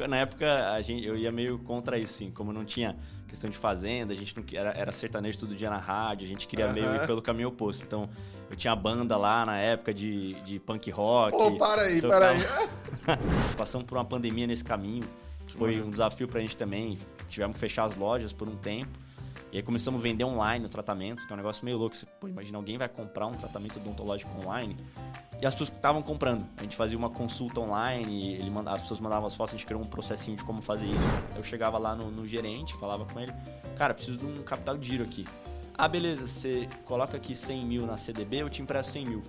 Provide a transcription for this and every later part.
época, na época a gente, eu ia meio contra isso, sim. Como não tinha questão de fazenda, a gente não era, era sertanejo todo dia na rádio, a gente queria uhum. meio ir pelo caminho oposto. Então, eu tinha banda lá na época de, de punk rock. Ô, oh, para aí, tocava... para aí. Passamos por uma pandemia nesse caminho, que foi uhum. um desafio pra gente também. Tivemos que fechar as lojas por um tempo. E aí começamos a vender online o tratamento, que é um negócio meio louco. Você, pô, imagina, alguém vai comprar um tratamento odontológico online e as pessoas estavam comprando. A gente fazia uma consulta online, ele manda, as pessoas mandavam as fotos, a gente criou um processinho de como fazer isso. Eu chegava lá no, no gerente, falava com ele, cara, preciso de um capital de giro aqui. Ah, beleza, você coloca aqui 100 mil na CDB, eu te empresto 100 mil.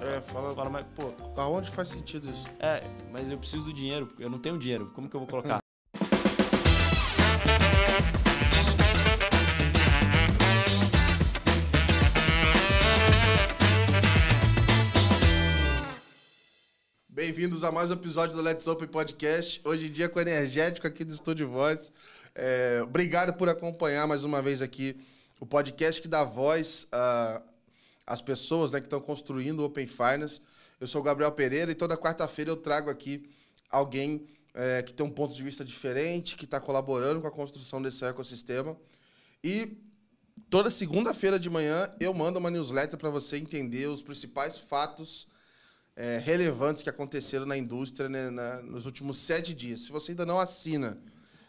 É, fala. Fala, mas, pô. Aonde faz sentido isso? É, mas eu preciso do dinheiro, eu não tenho dinheiro, como que eu vou colocar? Bem-vindos a mais um episódio do Let's Open Podcast. Hoje em dia com o energético aqui do Estúdio Voz. É, obrigado por acompanhar mais uma vez aqui o podcast que dá voz às pessoas né, que estão construindo o Open Finance. Eu sou o Gabriel Pereira e toda quarta-feira eu trago aqui alguém é, que tem um ponto de vista diferente, que está colaborando com a construção desse ecossistema. E toda segunda-feira de manhã eu mando uma newsletter para você entender os principais fatos é, relevantes que aconteceram na indústria né, na, nos últimos sete dias. Se você ainda não assina,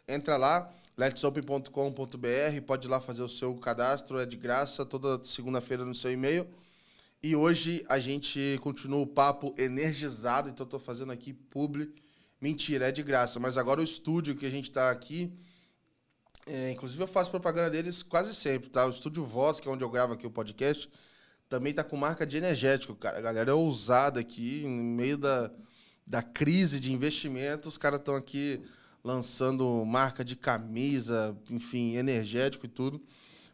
entra lá, letsopen.com.br, pode ir lá fazer o seu cadastro, é de graça, toda segunda-feira no seu e-mail. E hoje a gente continua o papo energizado, então estou fazendo aqui publi. Mentira, é de graça, mas agora o estúdio que a gente está aqui, é, inclusive eu faço propaganda deles quase sempre, tá? O Estúdio Voz, que é onde eu gravo aqui o podcast, também tá com marca de energético, cara. A galera é ousada aqui, no meio da, da crise de investimento, os caras estão aqui lançando marca de camisa, enfim, energético e tudo.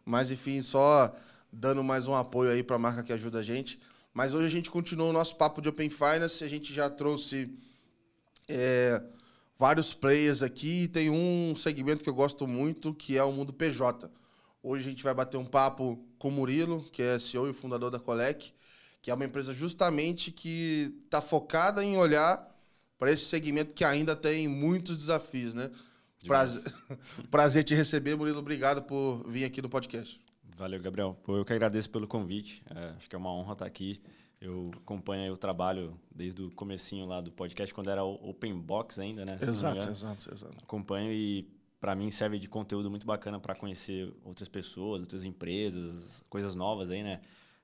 Mas, enfim, só dando mais um apoio aí para a marca que ajuda a gente. Mas hoje a gente continua o nosso papo de Open Finance. A gente já trouxe é, vários players aqui. Tem um segmento que eu gosto muito, que é o mundo PJ. Hoje a gente vai bater um papo com o Murilo, que é CEO e fundador da Colec, que é uma empresa justamente que está focada em olhar para esse segmento que ainda tem muitos desafios, né? Prazer, prazer te receber, Murilo. Obrigado por vir aqui no podcast. Valeu, Gabriel. Pô, eu que agradeço pelo convite. É, acho que é uma honra estar aqui. Eu acompanho o trabalho desde o comecinho lá do podcast, quando era Open Box ainda, né? Exato, exato, exato. Acompanho e para mim serve de conteúdo muito bacana para conhecer outras pessoas, outras empresas, coisas novas aí, né?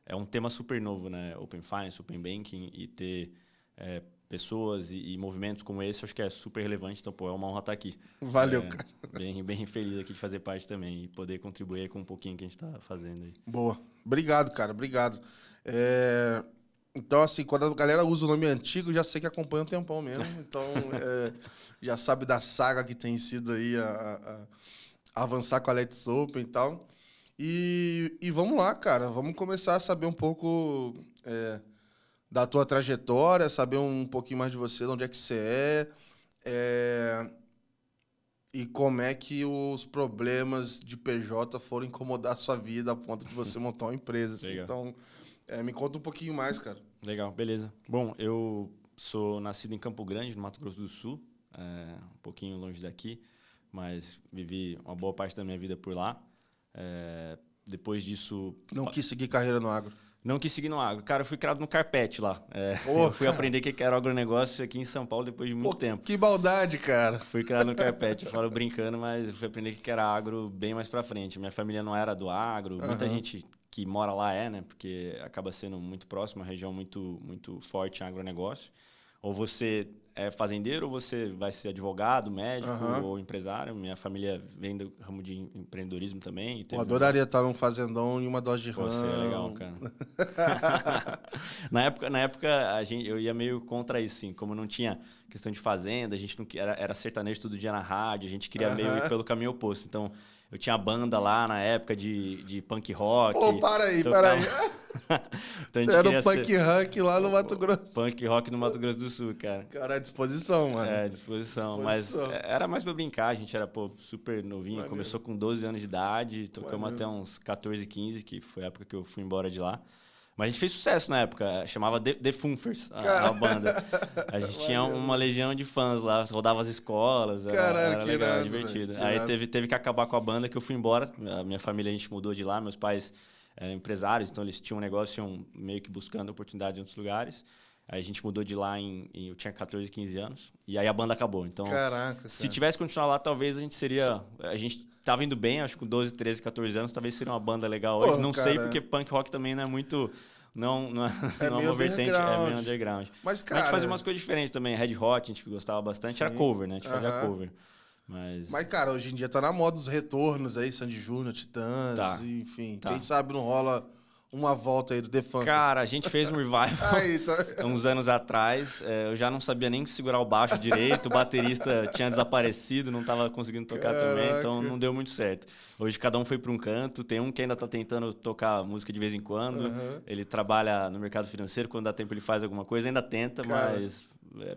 É um tema super novo, né? Open Finance, Open Banking e ter é, pessoas e, e, movimentos como esse, acho que é super relevante. Então, pô, é uma honra estar aqui. Valeu, é, cara. Bem, bem feliz aqui de fazer parte também e poder contribuir com um pouquinho que a gente está fazendo aí. Boa. Obrigado, cara. Obrigado. É... Então, assim, quando a galera usa o nome antigo, já sei que acompanha um tempão mesmo. Então, é já sabe da saga que tem sido aí a, a, a avançar com a Let's Open e tal. E, e vamos lá, cara. Vamos começar a saber um pouco é, da tua trajetória, saber um pouquinho mais de você, de onde é que você é, é e como é que os problemas de PJ foram incomodar a sua vida a ponto de você montar uma empresa. Assim. Então, é, me conta um pouquinho mais, cara. Legal, beleza. Bom, eu sou nascido em Campo Grande, no Mato Grosso do Sul é, um pouquinho longe daqui, mas vivi uma boa parte da minha vida por lá. É, depois disso. Não quis seguir carreira no agro? Não quis seguir no agro. Cara, eu fui criado no carpete lá. É, eu fui cara. aprender o que era agronegócio aqui em São Paulo depois de muito tempo. Que maldade, cara. Fui criado no carpete. Eu falo brincando, mas fui aprender o que era agro bem mais pra frente. Minha família não era do agro. Uhum. Muita gente que mora lá é, né? Porque acaba sendo muito próximo, uma região muito, muito forte em agronegócio. Ou você é fazendeiro ou você vai ser advogado, médico uhum. ou empresário. Minha família vem do ramo de empreendedorismo também. Eu adoraria estar num fazendão e uma dose de ramo. Você é legal, cara. na época, na época a gente, eu ia meio contra isso, sim. Como não tinha questão de fazenda, a gente não era, era sertanejo todo dia na rádio, a gente queria uhum. meio ir pelo caminho oposto. Então, eu tinha banda lá na época de, de punk rock. Pô, para aí, tocava... para aí. então, Você era o punk ser... rock lá no Mato Grosso. Punk rock no Mato Grosso do Sul, cara. Cara, à disposição, mano. É, disposição. disposição. Mas era mais pra brincar, a gente era, pô, super novinho. Valeu. Começou com 12 anos de idade, tocamos Valeu. até uns 14, 15, que foi a época que eu fui embora de lá. Mas a gente fez sucesso na época, chamava The, The Funfers, a, a banda. A gente tinha uma legião de fãs lá, rodava as escolas, Caralho, era, era que legal, irado, divertido. Aí teve, teve que acabar com a banda, que eu fui embora. A minha família, a gente mudou de lá, meus pais eram empresários, então eles tinham um negócio, iam meio que buscando oportunidade em outros lugares. Aí a gente mudou de lá em, em- eu tinha 14, 15 anos, e aí a banda acabou. Então, Caraca, se cara. tivesse continuado lá, talvez a gente seria. A gente tava indo bem, acho que com 12, 13, 14 anos, talvez seria uma banda legal hoje. Pô, não sei, cara. porque punk rock também não é muito. Não, não é, É não é uma vertente, é meio underground. Mas, Mas cara... a gente fazia umas coisas diferentes também. Red Hot, a gente gostava bastante, era Sim. cover, né? A gente fazia Aham. cover. Mas. Mas, cara, hoje em dia tá na moda os retornos aí, Sandy Júnior, Titãs, Tá. enfim. Tá. Quem sabe não rola uma volta aí do The Funk. Cara, a gente fez um revival. Aí, tá... uns anos atrás, é, eu já não sabia nem segurar o baixo direito, o baterista tinha desaparecido, não estava conseguindo tocar também, então Caraca. não deu muito certo. Hoje cada um foi para um canto, tem um que ainda está tentando tocar música de vez em quando, Aham. ele trabalha no mercado financeiro, quando dá tempo ele faz alguma coisa, ainda tenta, Cara. mas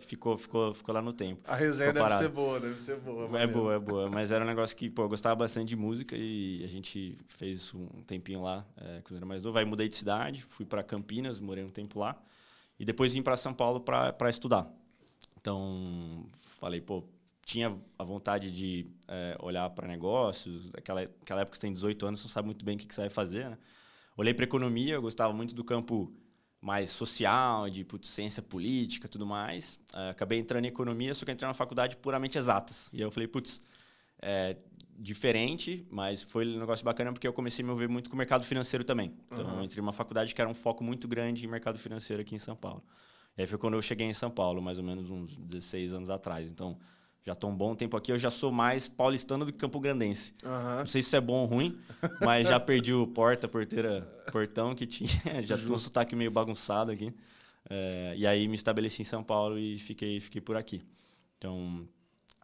ficou, ficou, ficou lá no tempo. A resenha deve ser boa, deve ser boa. É boa, é boa. Mas era um negócio que, pô, eu gostava bastante de música e a gente fez isso um tempinho lá, é, quando eu era mais novo. Aí mudei de cidade, fui para Campinas, morei um tempo lá. E depois vim para São Paulo para estudar. Então, falei, pô, tinha a vontade de é, olhar para negócios. Aquela, aquela época que você tem 18 anos, você não sabe muito bem o que, que você vai fazer, né? Olhei para economia, eu gostava muito do campo mais social, de putz, ciência política tudo mais. Eh, acabei entrando em economia, só que entrei na faculdade puramente exatas. E aí eu falei, putz, é diferente, mas foi um negócio bacana porque eu comecei a me envolver muito com o mercado financeiro também. Então, Aham. eu entrei numa faculdade que era um foco muito grande em mercado financeiro aqui em São Paulo. E aí foi quando eu cheguei em São Paulo, mais ou menos uns 16 anos atrás. Então, já estou um bom tempo aqui, eu já sou mais paulistano do que campograndense. Aham. Não sei se isso é bom ou ruim, mas já perdi o porta, porteira, portão que tinha. Já tô um sotaque meio bagunçado aqui. É, e aí me estabeleci em São Paulo e fiquei, fiquei por aqui. Então,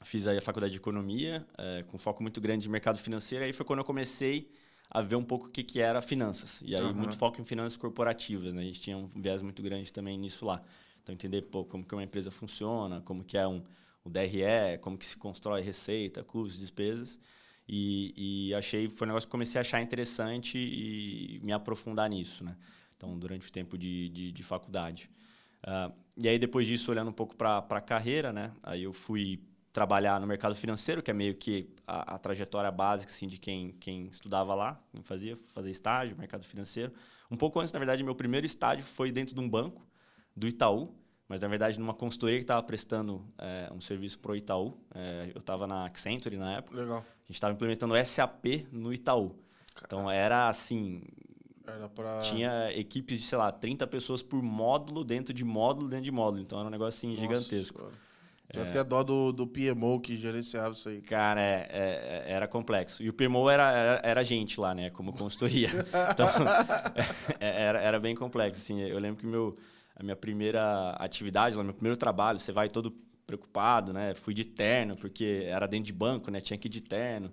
fiz aí a faculdade de economia, é, com foco muito grande em mercado financeiro. Aí foi quando eu comecei a ver um pouco o que, que era finanças. E aí, Aham. muito foco em finanças corporativas. Né? A gente tinha um viés muito grande também nisso lá. Então, entender pô, como que uma empresa funciona, como que é um, o DRE, como que se constrói receita, custos, despesas. E, e achei, foi um negócio que comecei a achar interessante e me aprofundar nisso, né? Então, durante o tempo de, de, de faculdade. Ah, e aí, depois disso, olhando um pouco para a carreira, né? Aí eu fui trabalhar no mercado financeiro, que é meio que a, a trajetória básica assim, de quem, quem estudava lá, quem fazia, fazer estágio, mercado financeiro. Um pouco antes, na verdade, meu primeiro estágio foi dentro de um banco, do Itaú, mas na verdade numa consultoria que estava prestando eh, um serviço para o Itaú. Eh, eu estava na Accenture na época, Legal. a gente estava implementando SAP no Itaú. Então era assim, Era pra... tinha equipes de, sei lá, 30 pessoas por módulo, dentro de módulo, dentro de módulo. Então era um negócio assim, Nossa gigantesco. senhora. Tem até dó do, do PMO que gerenciava isso aí. Cara, é- é- é- era complexo. E o PMO era, era, era gente lá, né? Como consultoria. Então, é- era, era bem complexo, assim. Eu lembro que meu, a minha primeira atividade, lá, meu primeiro trabalho, você vai todo preocupado, né? Fui de terno, porque era dentro de banco, né? Tinha que ir de terno.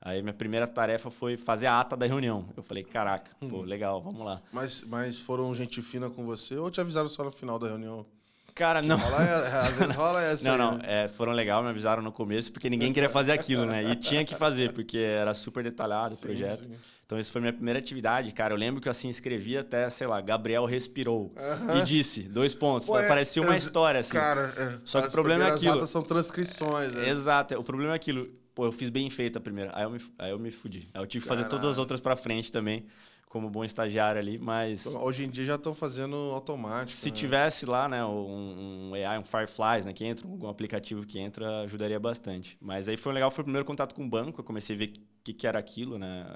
Aí minha primeira tarefa foi fazer a ata da reunião. Eu falei, caraca, pô, legal, vamos lá. Mas, mas foram gente fina com você ou te avisaram só no final da reunião? Cara, não. Rola, às vezes rola essa Não, não, né? é, foram legal, me avisaram no começo, porque ninguém queria fazer aquilo, né? E tinha que fazer, porque era super detalhado o Sim, projeto. sim. Então, essa foi minha primeira atividade, cara. Eu lembro que eu assim escrevi até, sei lá, Gabriel respirou e disse, dois pontos. Pô, é- Parecia uma é- história, assim. Cara, é, Só que o problema é aquilo. são transcrições, né? Exato, o problema é aquilo. Pô, eu fiz bem feito a primeira, aí eu me, aí eu me fudi. Aí eu tive que fazer todas as outras pra frente também, como bom estagiário ali, mas... Então, Hoje em dia já estão fazendo automático. Se né? tivesse lá, né, um, um AI, um Fireflies, né, que entra, algum aplicativo que entra, ajudaria bastante. Mas aí foi legal, foi o primeiro contato com o banco, eu comecei a ver o que, que era aquilo, né,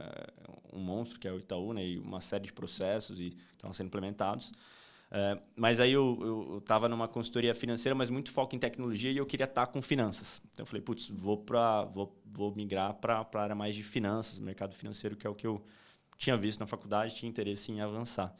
um monstro que é o Itaú, né, e uma série de processos e estavam sendo implementados. É, mas aí eu estava numa consultoria financeira, mas muito foco em tecnologia e eu queria estar com finanças. Então eu falei, putz, vou, pra, vou, vou migrar para a área mais de finanças, mercado financeiro, que é o que eu tinha visto na faculdade, tinha interesse em avançar.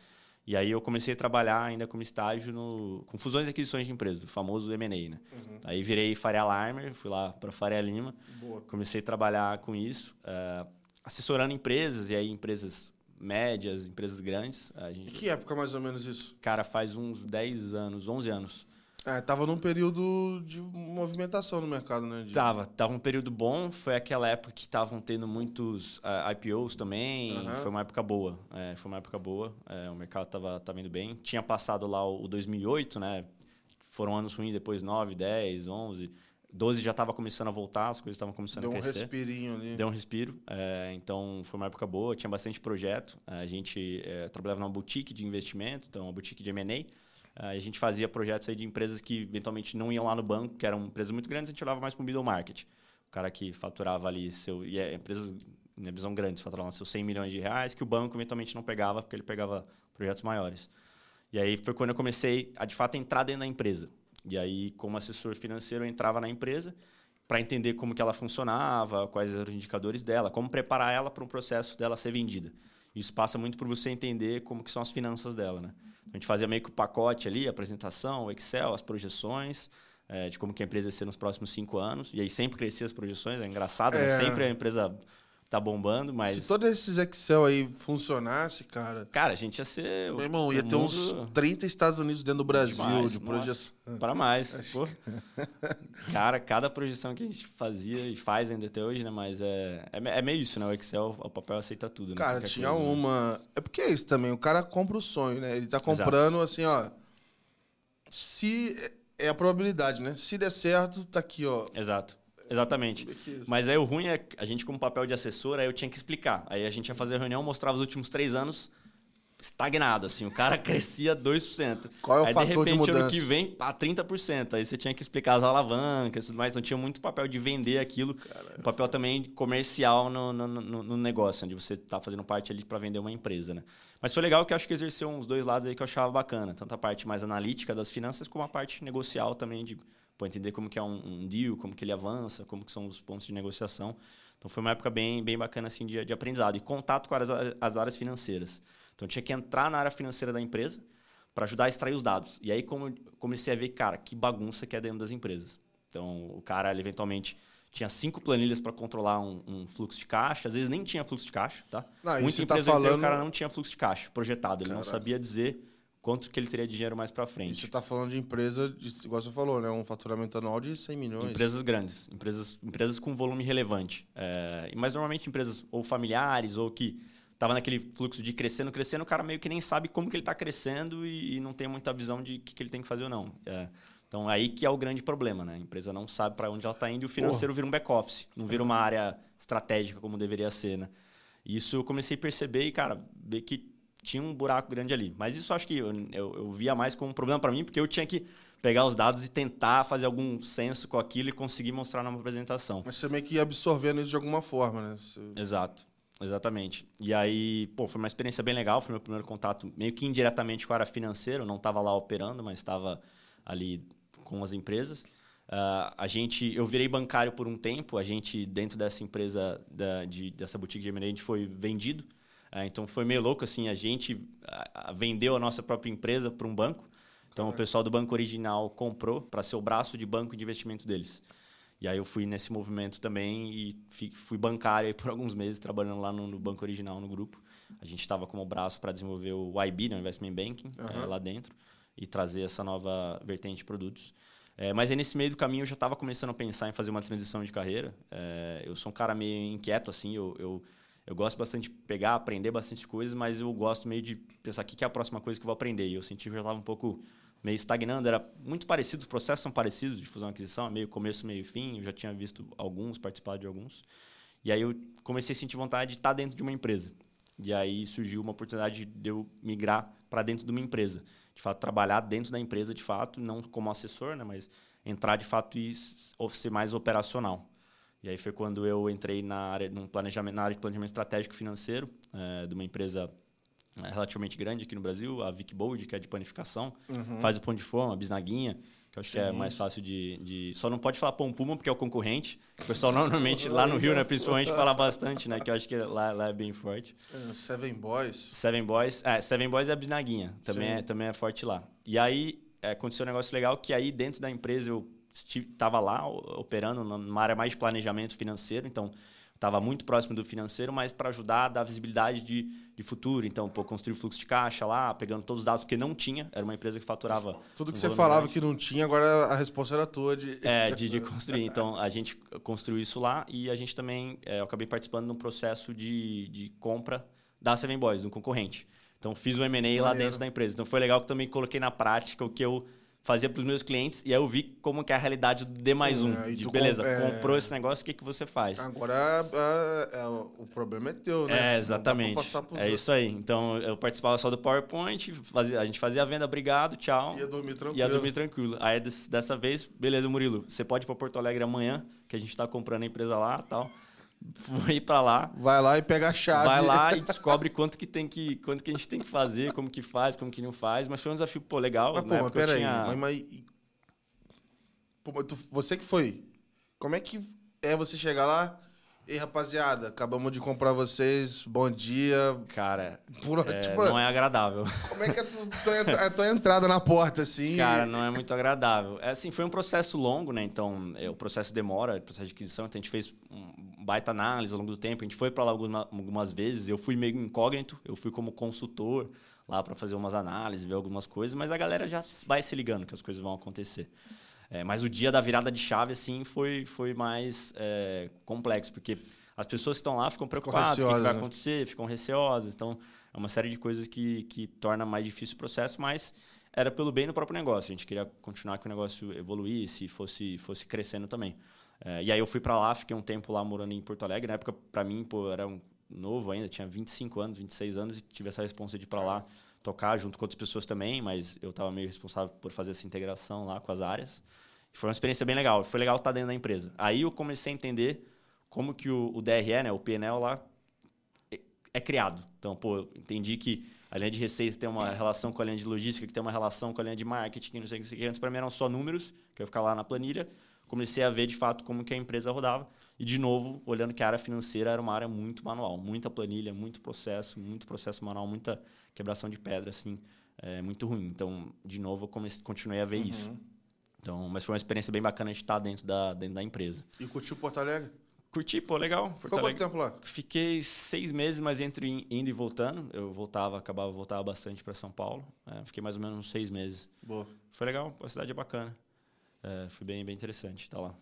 E aí eu comecei a trabalhar ainda como estágio no, com fusões e aquisições de empresas, o famoso M&A, né? Aí virei Faria Limer, fui lá para Faria Lima, Boa. comecei a trabalhar com isso, eh, assessorando empresas, e aí empresas médias, empresas grandes. A E gente, que época mais ou menos isso? cara, faz uns 10 anos, 11 anos. É, tava num período de movimentação no mercado, né? De... Tava, tava um período bom. Foi aquela época que estavam tendo muitos uh, eh, IPOs também. Uhum. Foi uma época boa. É, foi uma época boa. É, o mercado tava, tava indo bem. Tinha passado lá o, o 2008, né? Foram anos ruins, depois 9, 10, 11. 12 já estava começando a voltar, as coisas estavam começando Deu a crescer. Deu um respirinho ali. Deu um respiro. É, então, foi uma época boa, tinha bastante projeto. A gente é, trabalhava numa boutique de investimento, então, uma boutique de M&A. É, a gente fazia projetos aí de empresas que, eventualmente, não iam lá no banco, que eram empresas muito grandes, a gente olhava mais para o middle market. O cara que faturava ali seu... E é, empresas, na visão grande, faturavam seus 100 milhões de reais, que o banco, eventualmente, não pegava, porque ele pegava projetos maiores. E aí foi quando eu comecei a, de fato, entrar dentro da empresa. E aí, como assessor financeiro, eu entrava na empresa para entender como que ela funcionava, quais eram os indicadores dela, como preparar ela para um processo dela ser vendida. Isso passa muito por você entender como que são as finanças dela, né? A gente fazia meio que o pacote ali, a apresentação, o Excel, as projeções, é, de como que a empresa ia ser nos próximos cinco anos. E aí sempre crescia as projeções, é engraçado, né? é. Né? sempre a empresa tá bombando, mas. Se todos esses Excel aí funcionasse, cara. Cara, a gente ia ser. Meu irmão, ia ter mundo... uns 30 Estados Unidos dentro do Brasil Demais, de projeção. Para mais. Cara, cada projeção que a gente fazia e faz ainda até hoje, né? Mas é, é, é meio isso, né? O Excel, o papel aceita tudo, né? Cara, Qualquer tinha coisa, né? uma. Né? É porque é isso também. O cara compra o sonho, né? Ele tá comprando Exato. assim, ó. Se. É a probabilidade, né? Se der certo, tá aqui, ó. Exato. Exatamente. Mas aí o ruim é a gente, como papel de assessor, aí eu tinha que explicar. Aí a gente ia fazer a reunião, mostrava os últimos três anos estagnado, assim. O cara crescia 2%. Qual é o aí, fator de, repente, de ano que vem, pá, 30%. Aí você tinha que explicar as alavancas e tudo mais. Então tinha muito papel de vender aquilo. Caramba. papel também comercial no, no, no, no negócio, onde você está fazendo parte ali para vender uma empresa, né? Mas foi legal que eu acho que exerceu uns dois lados aí que eu achava bacana. Tanto a parte mais analítica das finanças, como a parte negocial também de pô, entender como que é um, um, deal, como que ele avança, como que são os pontos de negociação. Então foi uma época bem, bem bacana assim de, de aprendizado e contato com as, as áreas financeiras. Então eu tinha que entrar na área financeira da empresa para ajudar a extrair os dados. E aí como comecei a ver, cara, que bagunça que é dentro das empresas. Então o cara ele, eventualmente tinha cinco planilhas para controlar um, um, fluxo de caixa, às vezes nem tinha fluxo de caixa, tá? Não, Muita tá empresa tá falando... o cara não tinha fluxo de caixa projetado, ele Caraca. não sabia dizer quanto que ele teria de dinheiro mais para frente. você está falando de empresa, de, igual você falou, né? um faturamento anual de 100 milhões. Empresas grandes, empresas, empresas com volume relevante. É, mas normalmente empresas ou familiares ou que estavam naquele fluxo de crescendo, crescendo, o cara meio que nem sabe como que ele está crescendo e, e, não tem muita visão de o que, que, ele tem que fazer ou não. É, então, aí que é o grande problema, né? A empresa não sabe para onde ela está indo e o financeiro Porra. vira um back-office, não vira uma área estratégica como deveria ser, né? E isso eu comecei a perceber e, cara, ver que tinha um buraco grande ali. Mas isso acho que eu, eu, eu via mais como um problema para mim, porque eu tinha que pegar os dados e tentar fazer algum senso com aquilo e conseguir mostrar numa apresentação. Mas você meio que ia absorvendo isso de alguma forma, né? Você... Exato. Exatamente. E aí, pô, foi uma experiência bem legal. Foi meu primeiro contato, meio que indiretamente com a área financeira. Eu não estava lá operando, mas estava ali com as empresas. Uh, a gente, eu virei bancário por um tempo. A gente, dentro dessa empresa, da, de, dessa boutique de M&A, a gente foi vendido então foi meio louco assim, a gente vendeu a nossa própria empresa para um banco. Então o pessoal do banco original comprou para ser o braço de banco de investimento deles. E aí eu fui nesse movimento também e fui bancário por alguns meses trabalhando lá no, no banco original no grupo. A gente estava como braço para desenvolver o IB, né, o Investment Banking, uhum. é, lá dentro e trazer essa nova vertente de produtos. É, mas aí nesse meio do caminho eu já estava começando a pensar em fazer uma transição de carreira. É, eu sou um cara meio inquieto assim, eu, eu eu gosto bastante de pegar, aprender bastante coisas, mas eu gosto meio de pensar o que é a próxima coisa que eu vou aprender. E eu senti que eu estava um pouco meio estagnando. Era muito parecido, os processos são parecidos de fusão e aquisição, é meio começo, meio fim. Eu já tinha visto alguns, participado de alguns. E aí eu comecei a sentir vontade de estar dentro de uma empresa. E aí surgiu uma oportunidade de eu migrar para dentro de uma empresa. De fato, trabalhar dentro da empresa, de fato, não como assessor, né, mas entrar de fato e ser mais operacional. E aí foi quando eu entrei na área, num planejamento, na área de planejamento estratégico financeiro é, de uma empresa é, relativamente grande aqui no Brasil, a Vic Bold, que é de panificação, uhum. faz o pão de forma, a bisnaguinha, que eu acho Sim. que é mais fácil de, de, Só não pode falar pão puma porque é o concorrente. O pessoal normalmente lá no Rio, né, principalmente, fala bastante, né? Que eu acho que lá, lá é bem forte. É, Seven Boys. Seven Boys. É, Seven Boys é a bisnaguinha. Também, é, também é forte lá. E aí é, aconteceu um negócio legal que aí dentro da empresa eu estava lá operando numa área mais de planejamento financeiro, então estava muito próximo do financeiro, mas para ajudar a dar visibilidade de, de futuro. Então, pô, construir fluxo de caixa lá, pegando todos os dados, porque não tinha, era uma empresa que faturava. Tudo que um você falava grande. que não tinha, agora a resposta era tua de. É, de, de construir. Então, a gente construiu isso lá e a gente também, é, eu acabei participando de um processo de, de compra da Seven Boys, de um concorrente. Então, fiz o M&A lá dentro da empresa. Então, foi legal que também coloquei na prática o que eu fazia para os meus clientes e aí eu vi como que é a realidade do D mais um. É, de, beleza, com- é. comprou esse negócio, o que, que você faz? Agora é, é, o problema é teu, né? É, exatamente. É isso aí. Então, eu participava só do PowerPoint, fazia- a gente fazia a venda, obrigado, tchau. Ia dormir tranquilo. Ia dormir tranquilo. Aí des- dessa vez, beleza, Murilo, você pode ir para Porto Alegre amanhã, que a gente está comprando a empresa lá tal. Fui para lá. Vai lá e pega a chave. Vai lá e descobre quanto que tem que, quanto que a gente tem que fazer, como que faz, como que não faz. Mas foi um desafio, pô, legal. Mas, pô, mas peraí. tinha- Mas, mas... Pô, mas tu- você que foi. Como é que é você chegar lá? Ei, rapaziada, acabamos de comprar vocês. Bom dia. Cara, Por, é, tipo, não é agradável. Como é que é a tua entrada na porta, assim? Cara, não é muito agradável. É assim, foi um processo longo, né? Então, é, o processo demora, o processo de aquisição. Então, a gente fez um baita análise ao longo do tempo. A gente foi para lá alguma- algumas vezes. Eu fui meio incógnito, eu fui como consultor lá para fazer umas análises, ver algumas coisas, mas a galera já vai se ligando que as coisas vão acontecer. É, mas o dia da virada de chave, assim, foi, foi mais é, complexo, porque as pessoas que estão lá ficam preocupadas, o que, que vai né? acontecer, ficam receosas. Então, é uma série de coisas que, que torna mais difícil o processo, mas era pelo bem do próprio negócio. A gente queria continuar que o negócio evoluísse e fosse, fosse crescendo também. É, e aí eu fui para lá, fiquei um tempo lá morando em Porto Alegre. Na época, para mim, pô, era um novo ainda, tinha 25 anos, 26 anos e tive essa responsa de ir para lá tocar junto com outras pessoas também, mas eu estava meio responsável por fazer essa integração lá com as áreas. Foi uma experiência bem legal. Foi legal estar dentro da empresa. Aí eu comecei a entender como que o, o DRE, né, o PNL lá, é- é criado. Então, pô, entendi que a linha de receita tem uma relação com a linha de logística, que tem uma relação com a linha de marketing, que não sei o que. Antes, para mim, eram só números, que eu ia ficar lá na planilha. Comecei a ver, de fato, como que a empresa rodava. E, de novo, olhando que a área financeira era uma área muito manual. Muita planilha, muito processo, muito processo manual, muita quebração de pedra, assim, é, muito ruim. Então, de novo, eu comecei, continuei a ver isso. Então, mas foi uma experiência bem bacana de estar dentro da, dentro da empresa. E curtiu Porto Alegre? Curti, pô, legal. Porto Ficou quanto tempo lá? Fiquei seis meses, mas entre in- indo e voltando. Eu voltava, acabava, voltava bastante para São Paulo. É, fiquei mais ou menos uns seis meses. Boa. Foi legal, a cidade é bacana. É, foi bem, bem interessante estar lá.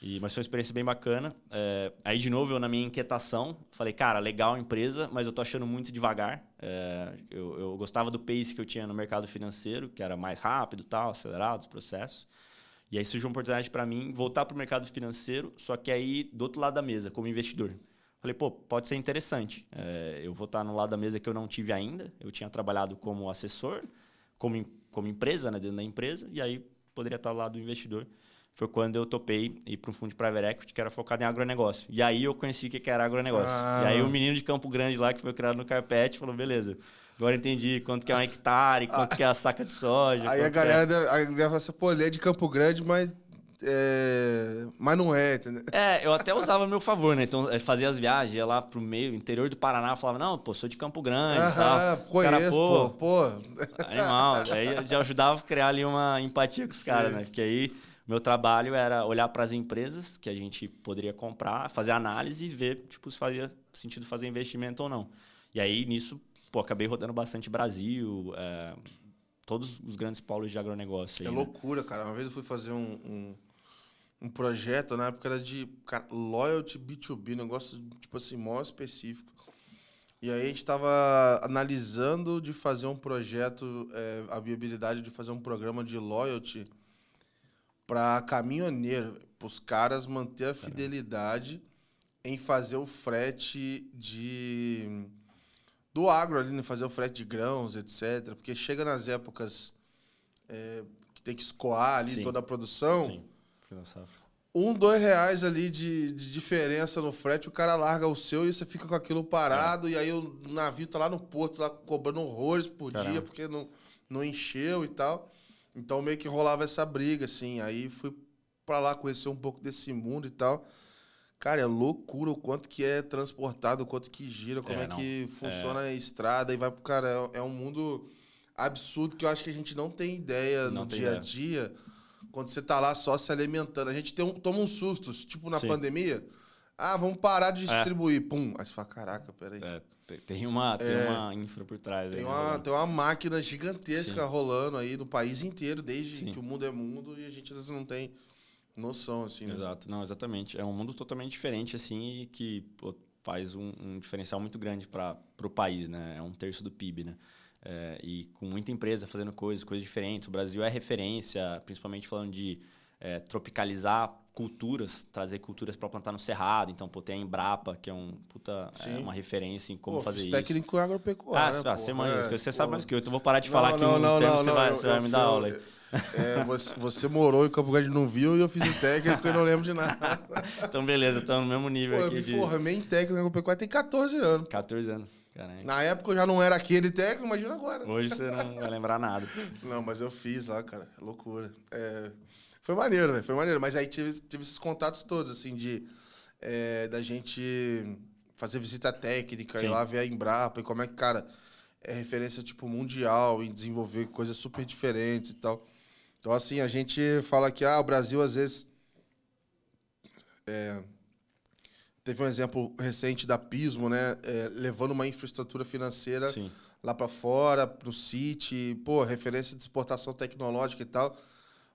E, mas foi uma experiência bem bacana. É, aí, de novo, eu na minha inquietação, falei, cara, legal a empresa, mas eu tô achando muito devagar. É, eu, eu gostava do pace que eu tinha no mercado financeiro, que era mais rápido, tal, acelerado os processos. E aí surgiu uma oportunidade para mim voltar para o mercado financeiro, só que aí do outro lado da mesa, como investidor. Falei, pô, pode ser interessante. É, eu vou estar no lado da mesa que eu não tive ainda. Eu tinha trabalhado como assessor, como, como empresa, né, dentro da empresa, e aí poderia estar do lado do investidor. Foi quando eu topei ir para um fundo de private equity que era focado em agronegócio. E aí eu conheci o que era agronegócio. Ah. E aí o menino de Campo Grande lá, que foi criado no carpete, falou, beleza, agora entendi quanto que é um hectare, quanto que é a saca de soja. Aí a quanto que é- galera, deve- a galera fala assim, pô, ele é de Campo Grande, mas. É... Mas não é, entendeu? É, eu até usava a meu favor, né? Então, eu fazia as viagens, ia lá pro meio, interior do Paraná, falava, não, pô, sou de Campo Grande e tal. Os cara, conheço, pô, pô, pô. Animal. Aí já ajudava a criar ali uma empatia com os caras, né? Porque aí meu trabalho era olhar para as empresas que a gente poderia comprar, fazer análise e ver, tipo, se fazia sentido fazer investimento ou não. E aí, nisso, pô, acabei rodando bastante Brasil, é, todos os grandes polos de agronegócio. É aí, né? loucura, cara. Uma vez eu fui fazer um, um, um projeto, na época era de cara, loyalty B2B, negócio, tipo assim, mó específico. E aí a gente tava analisando de fazer um projeto, é, a viabilidade de fazer um programa de loyalty para caminhoneiro, para os caras manter a fidelidade em fazer o frete de do agro ali, né? fazer o frete de grãos, etc. Porque chega nas épocas é, que tem que escoar ali Sim. toda a produção, Sim, fui na safra. um, dois reais ali de, de diferença no frete, o cara larga o seu e você fica com aquilo parado, e aí o navio tá lá no porto, lá cobrando horrores por Caramba. dia, porque não, não encheu e tal. Então meio que rolava essa briga, assim. Aí fui pra lá conhecer um pouco desse mundo e tal. Cara, é loucura o quanto que é transportado, o quanto que gira, como é, É, que funciona a estrada e vai pro cara. É, é um mundo absurdo que eu acho que a gente não tem ideia Não no tem dia a ideia. dia quando você tá lá só se alimentando. A gente tem um- toma uns sustos, tipo na Sim. pandemia. Ah, vamos parar de distribuir. Pum. Aí você fala, caraca, peraí. É, tem- tem uma, tem É. uma infra por trás. Tem aí, né, uma, tem uma máquina gigantesca Sim. rolando aí no país inteiro, desde Sim. que o mundo é mundo, e a gente às vezes não tem noção, assim, né? Exato, não, exatamente. É um mundo totalmente diferente, assim, e que pô, faz um, um diferencial muito grande para o país, né? É um terço do PIB, né? É, e com muita empresa fazendo coisas, coisas diferentes. O Brasil é referência, principalmente falando de é, tropicalizar culturas, trazer culturas para plantar no Cerrado. Então, pô, tem a Embrapa, que é, um, puta, é uma referência em como Pô, fazer isso. técnico em Ah, ah, pô. você, manja, É, você pô. sabe mais que eu. Então, vou parar de Não, falar aqui não, uns não, termos, não, você, vai, eu- você vai eu me dar aula aí. É, você, você morou em Campo Grande não viu, e eu fiz o técnico e eu não lembro de nada. Então, beleza, estamos no mesmo Pô, nível eu aqui me de formei em técnico em agropecuária tem 14 anos. 14 anos. Na época eu já não era aquele técnico, imagina agora. Hoje você não vai lembrar nada. Não, mas eu fiz lá, cara. É loucura. É, Foi maneiro, velho. Foi maneiro. Mas aí tive, tive esses contatos todos, assim, de é, da gente fazer visita técnica, Sim. ir lá ver a Embrapa e como é que, cara, é referência, tipo, mundial em desenvolver coisas super diferentes e tal. Então, assim, a gente fala que, ah, o Brasil, às vezes... é, teve um exemplo recente da Pismo, né? é, levando uma infraestrutura financeira Sim. lá para fora, pro City, pô, referência de exportação tecnológica e tal.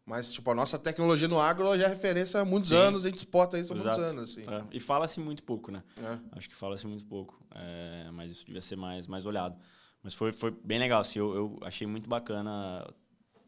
Mas, tipo, a nossa tecnologia no agro já é referência há muitos Sim. anos, a gente exporta isso há muitos Exato. anos, assim. É, E fala-se muito pouco, né? É. Acho que fala-se muito pouco. É, mas isso devia ser mais, mais olhado. Mas foi, foi bem legal. Assim, eu, eu achei muito bacana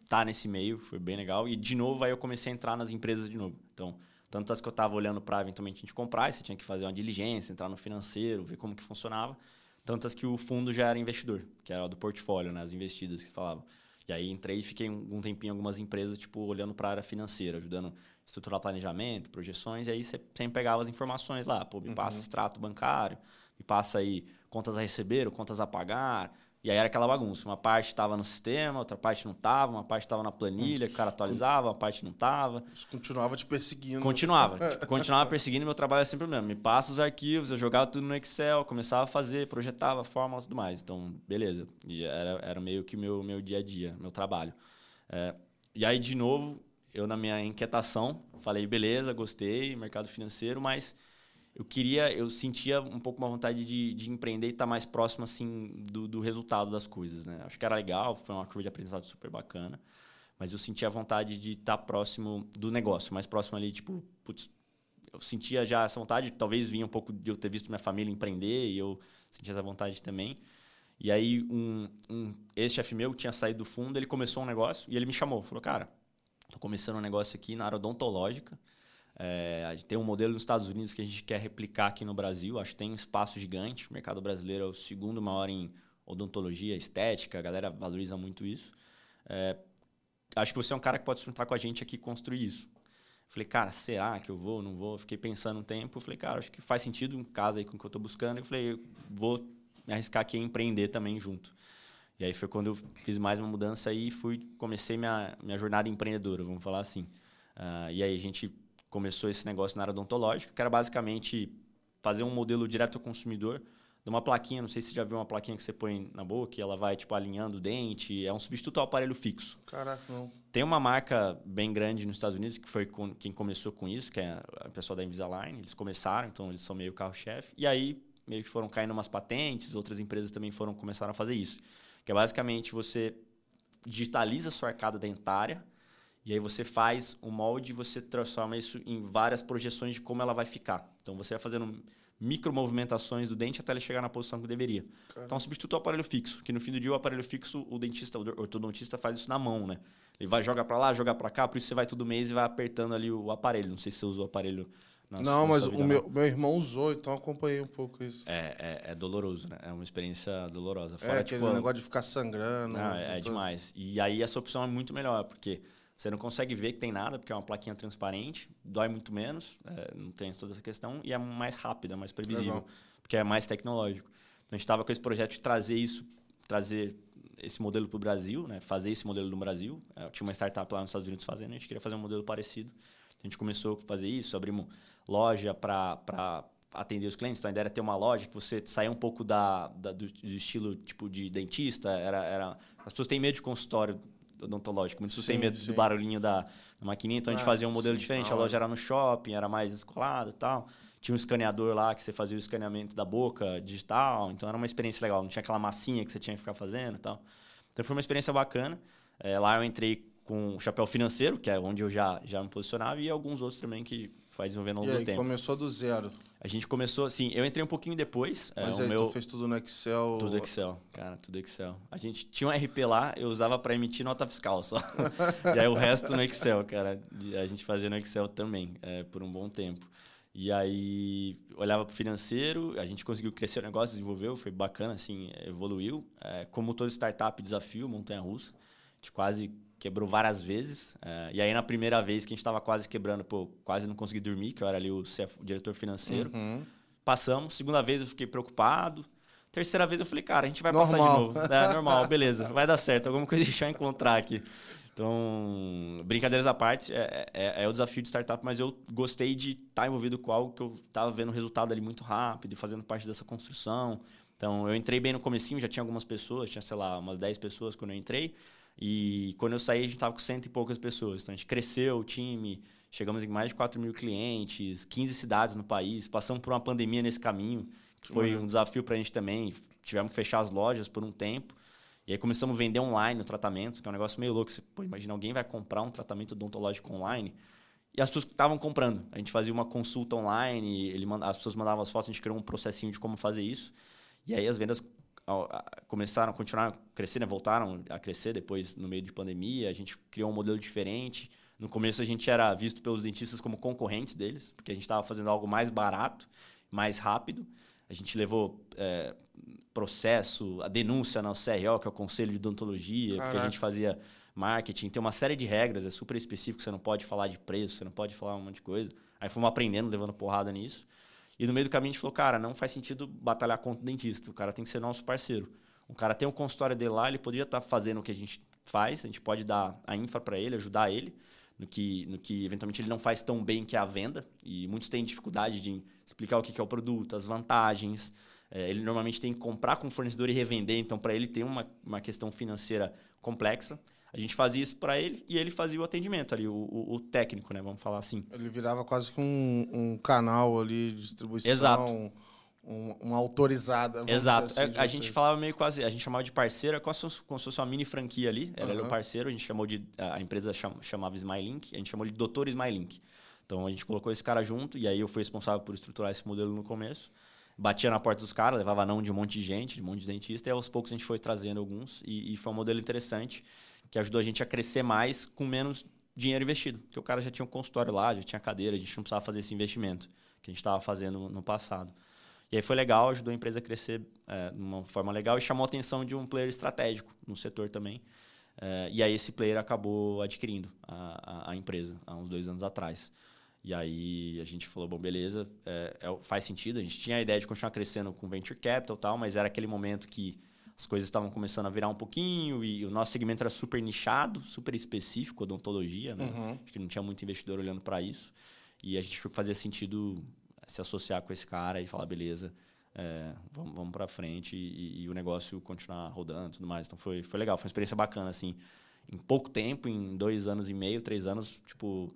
estar nesse meio. Foi bem legal. E, de novo, aí eu comecei a entrar nas empresas de novo. Então, tanto as que eu estava olhando para eventualmente a gente comprar, você tinha que fazer uma diligência, entrar no financeiro, ver como que funcionava. Tanto as que o fundo já era investidor, que era do portfólio, né? As investidas que falavam. E aí entrei e fiquei um, um tempinho em algumas empresas, tipo, olhando para a área financeira, ajudando a estruturar planejamento, projeções, e aí você sempre pegava as informações lá, pô, me passa extrato bancário, me passa aí contas a receber ou contas a pagar, e aí era aquela bagunça, uma parte estava no sistema, outra parte não estava, uma parte estava na planilha, que o cara atualizava, uma parte não estava, Isso continuava te perseguindo. Continuava. tipo, continuava perseguindo meu trabalho é sempre o mesmo. Me passa os arquivos, eu jogava tudo no Excel, começava a fazer, projetava fórmula e tudo mais. Então, beleza. E era, era meio que meu, meu dia a dia, meu trabalho. É, e aí, de novo, eu na minha inquietação, falei, beleza, gostei, mercado financeiro, mas eu queria, eu sentia um pouco uma vontade de, de empreender e estar mais próximo, assim, do, do resultado das coisas, né? Acho que era legal, foi uma curva de aprendizado super bacana. Mas eu sentia a vontade de estar próximo do negócio, mais próximo ali, tipo, putz, eu sentia já essa vontade, talvez vinha um pouco de eu ter visto minha família empreender e eu sentia essa vontade também. E aí, um, um ex-chefe meu que tinha saído do fundo, ele começou um negócio e ele me chamou, falou, cara, tô começando um negócio aqui na área odontológica, é, a gente tem um modelo nos Estados Unidos que a gente quer replicar aqui no Brasil. Acho que tem um espaço gigante. O mercado brasileiro é o segundo maior em odontologia, estética. A galera valoriza muito isso. É, acho que você é um cara que pode se juntar com a gente aqui e construir isso. Falei, cara, será que eu vou? Não vou? Fiquei pensando um tempo. Falei, cara, acho que faz sentido um caso aí com o que eu estou buscando. Eu falei, eu vou me arriscar aqui a empreender também junto. E aí foi quando eu fiz mais uma mudança e fui comecei minha, minha jornada empreendedora, vamos falar assim. Uh, e aí a gente começou esse negócio na área odontológica, que era basicamente fazer um modelo direto ao consumidor de uma plaquinha, não sei se você já viu uma plaquinha que você põe na boca e ela vai tipo alinhando o dente, é um substituto ao aparelho fixo. Caraca, não. Tem uma marca bem grande nos Estados Unidos que foi com, quem começou com isso, que é a pessoa da Invisalign, eles começaram, então eles são meio carro-chefe, e aí meio que foram caindo umas patentes, outras empresas também foram começaram a fazer isso, que é basicamente você digitaliza a sua arcada dentária, e aí você faz o molde e você transforma isso em várias projeções de como ela vai ficar. Então você vai fazendo micromovimentações do dente até ele chegar na posição que deveria. Caramba. Então substitui o aparelho fixo, que no fim do dia o aparelho fixo, o dentista, o ortodontista faz isso na mão, né? Ele vai jogar para lá, jogar para cá, por isso você vai todo mês e vai apertando ali o aparelho. Não sei se você usou o aparelho na Não, mas o meu, meu irmão usou, então acompanhei um pouco isso. É, é, é doloroso, né? É uma experiência dolorosa. Fora, é, aquele tipo, negócio de ficar sangrando. Não, é, é demais. E aí essa opção é muito melhor, porque você não consegue ver que tem nada, porque é uma plaquinha transparente, dói muito menos, é, não tem toda essa questão, e é mais rápida, mais previsível, Legal. porque é mais tecnológico. Então a gente estava com esse projeto de trazer isso, trazer esse modelo para o Brasil, né? fazer esse modelo no Brasil. Eu tinha uma startup lá nos Estados Unidos fazendo, a gente queria fazer um modelo parecido. A gente começou a fazer isso, abrimos loja para atender os clientes. Então a ideia era ter uma loja que você saia um pouco da, da do, do, estilo tipo de dentista. Era, era, as pessoas têm medo de consultório odontológico. Muitos têm medo sim. do barulhinho da, da maquininha, então ah, a gente fazia um modelo sim, diferente. A loja era no shopping, era mais descolada e tal. tinha um escaneador lá que você fazia o escaneamento da boca digital, então era uma experiência legal, não tinha aquela massinha que você tinha que ficar fazendo e tal. Então foi uma experiência bacana. É, lá eu entrei com o chapéu financeiro, que é onde eu já, já me posicionava, e alguns outros também que faz desenvolvendo ao longo aí, do tempo. começou do zero. A gente começou, assim, eu entrei um pouquinho depois. é, Mas o aí meu... tu fez tudo no Excel. Tudo Excel, cara, tudo Excel. A gente tinha um RP lá, eu usava para emitir nota fiscal só. e aí o resto no Excel, cara. A gente fazia no Excel também, é, por um bom tempo. E aí olhava para o financeiro, a gente conseguiu crescer o negócio, desenvolveu, foi bacana, assim, evoluiu. É, como todo startup, desafio, montanha-russa. A gente quase quebrou várias vezes. é, e aí na primeira vez que a gente estava quase quebrando, pô, quase não consegui dormir, que eu era ali o, o diretor financeiro. Uhum. Passamos. Segunda vez eu fiquei preocupado. Terceira vez eu falei, cara, a gente vai Normal. passar de novo. É normal, beleza. Vai dar certo. Alguma coisa deixa eu encontrar aqui. Então, brincadeiras à parte, é, é, é o desafio de startup, mas eu gostei de estar envolvido com algo que eu estava vendo o resultado ali muito rápido fazendo parte dessa construção. Então, eu entrei bem no comecinho, já tinha algumas pessoas, tinha, sei lá, umas 10 pessoas quando eu entrei. E quando eu saí, a gente estava com cento e poucas pessoas. Então, a gente cresceu o time, chegamos em mais de 4 mil clientes, 15 cidades no país, passamos por uma pandemia nesse caminho, que foi um desafio para a gente também. Tivemos que fechar as lojas por um tempo. E aí começamos a vender online o tratamento, que é um negócio meio louco. Você, pô, imagina, alguém vai comprar um tratamento odontológico online e as pessoas estavam comprando. A gente fazia uma consulta online, ele manda, as pessoas mandavam as fotos, a gente criou um processinho de como fazer isso. E aí as vendas começaram, continuaram a crescer, né? voltaram a crescer depois no meio de pandemia. A gente criou um modelo diferente. No começo a gente era visto pelos dentistas como concorrentes deles, porque a gente estava fazendo algo mais barato, mais rápido. A gente levou é, processo, a denúncia na CRO, que é o Conselho de Odontologia, porque a Caraca. gente fazia marketing. Tem uma série de regras, é super específico, você não pode falar de preço, você não pode falar um monte de coisa. Aí fomos aprendendo, levando porrada nisso. E no meio do caminho a gente falou, cara, não faz sentido batalhar contra o dentista, o cara tem que ser nosso parceiro. O cara tem um consultório dele lá, ele poderia estar fazendo o que a gente faz, a gente pode dar a infra para ele, ajudar ele no que, no que eventualmente ele não faz tão bem que é a venda. E muitos têm dificuldade de explicar o que é o produto, as vantagens. É, ele normalmente tem que comprar com o fornecedor e revender, então para ele tem uma, uma questão financeira complexa. A gente fazia isso para ele e ele fazia o atendimento ali, o, o- o técnico, né? Vamos falar assim. Ele virava quase que um, um canal ali de distribuição. Exato. Um, uma autorizada. Exato. assim, É, a gente falava meio quase, a gente chamava de parceiro, é como se fosse, uma mini franquia ali. Ela era Aham. o parceiro, a gente chamou de. A empresa cham- chamava Smilink, a gente chamou de Doutor Smilink. Então a gente colocou esse cara junto e aí eu fui responsável por estruturar esse modelo no começo. Batia na porta dos caras, levava não de um monte de gente, de um monte de dentista, e aos poucos a gente foi trazendo alguns. E, e foi um modelo interessante que ajudou a gente a crescer mais com menos dinheiro investido. Porque o cara já tinha um consultório lá, já tinha cadeira, a gente não precisava fazer esse investimento que a gente estava fazendo no passado. E aí foi legal, ajudou a empresa a crescer é, de uma forma legal e chamou a atenção de um player estratégico no setor também. É, e aí esse player acabou adquirindo a, a, a empresa há uns dois anos atrás. E aí a gente falou, bom, beleza, é, é, faz sentido. A gente tinha a ideia de continuar crescendo com venture capital e tal, mas era aquele momento que as coisas estavam começando a virar um pouquinho e o nosso segmento era super nichado, super específico, odontologia, né? Uhum. Acho que não tinha muito investidor olhando para isso. E a gente achou que fazia sentido se associar com esse cara e falar, beleza, é, vamos, vamos para frente e, e o negócio continuar rodando e tudo mais. Então foi, foi legal, foi uma experiência bacana, assim. Em pouco tempo, em dois anos e meio, três anos, tipo,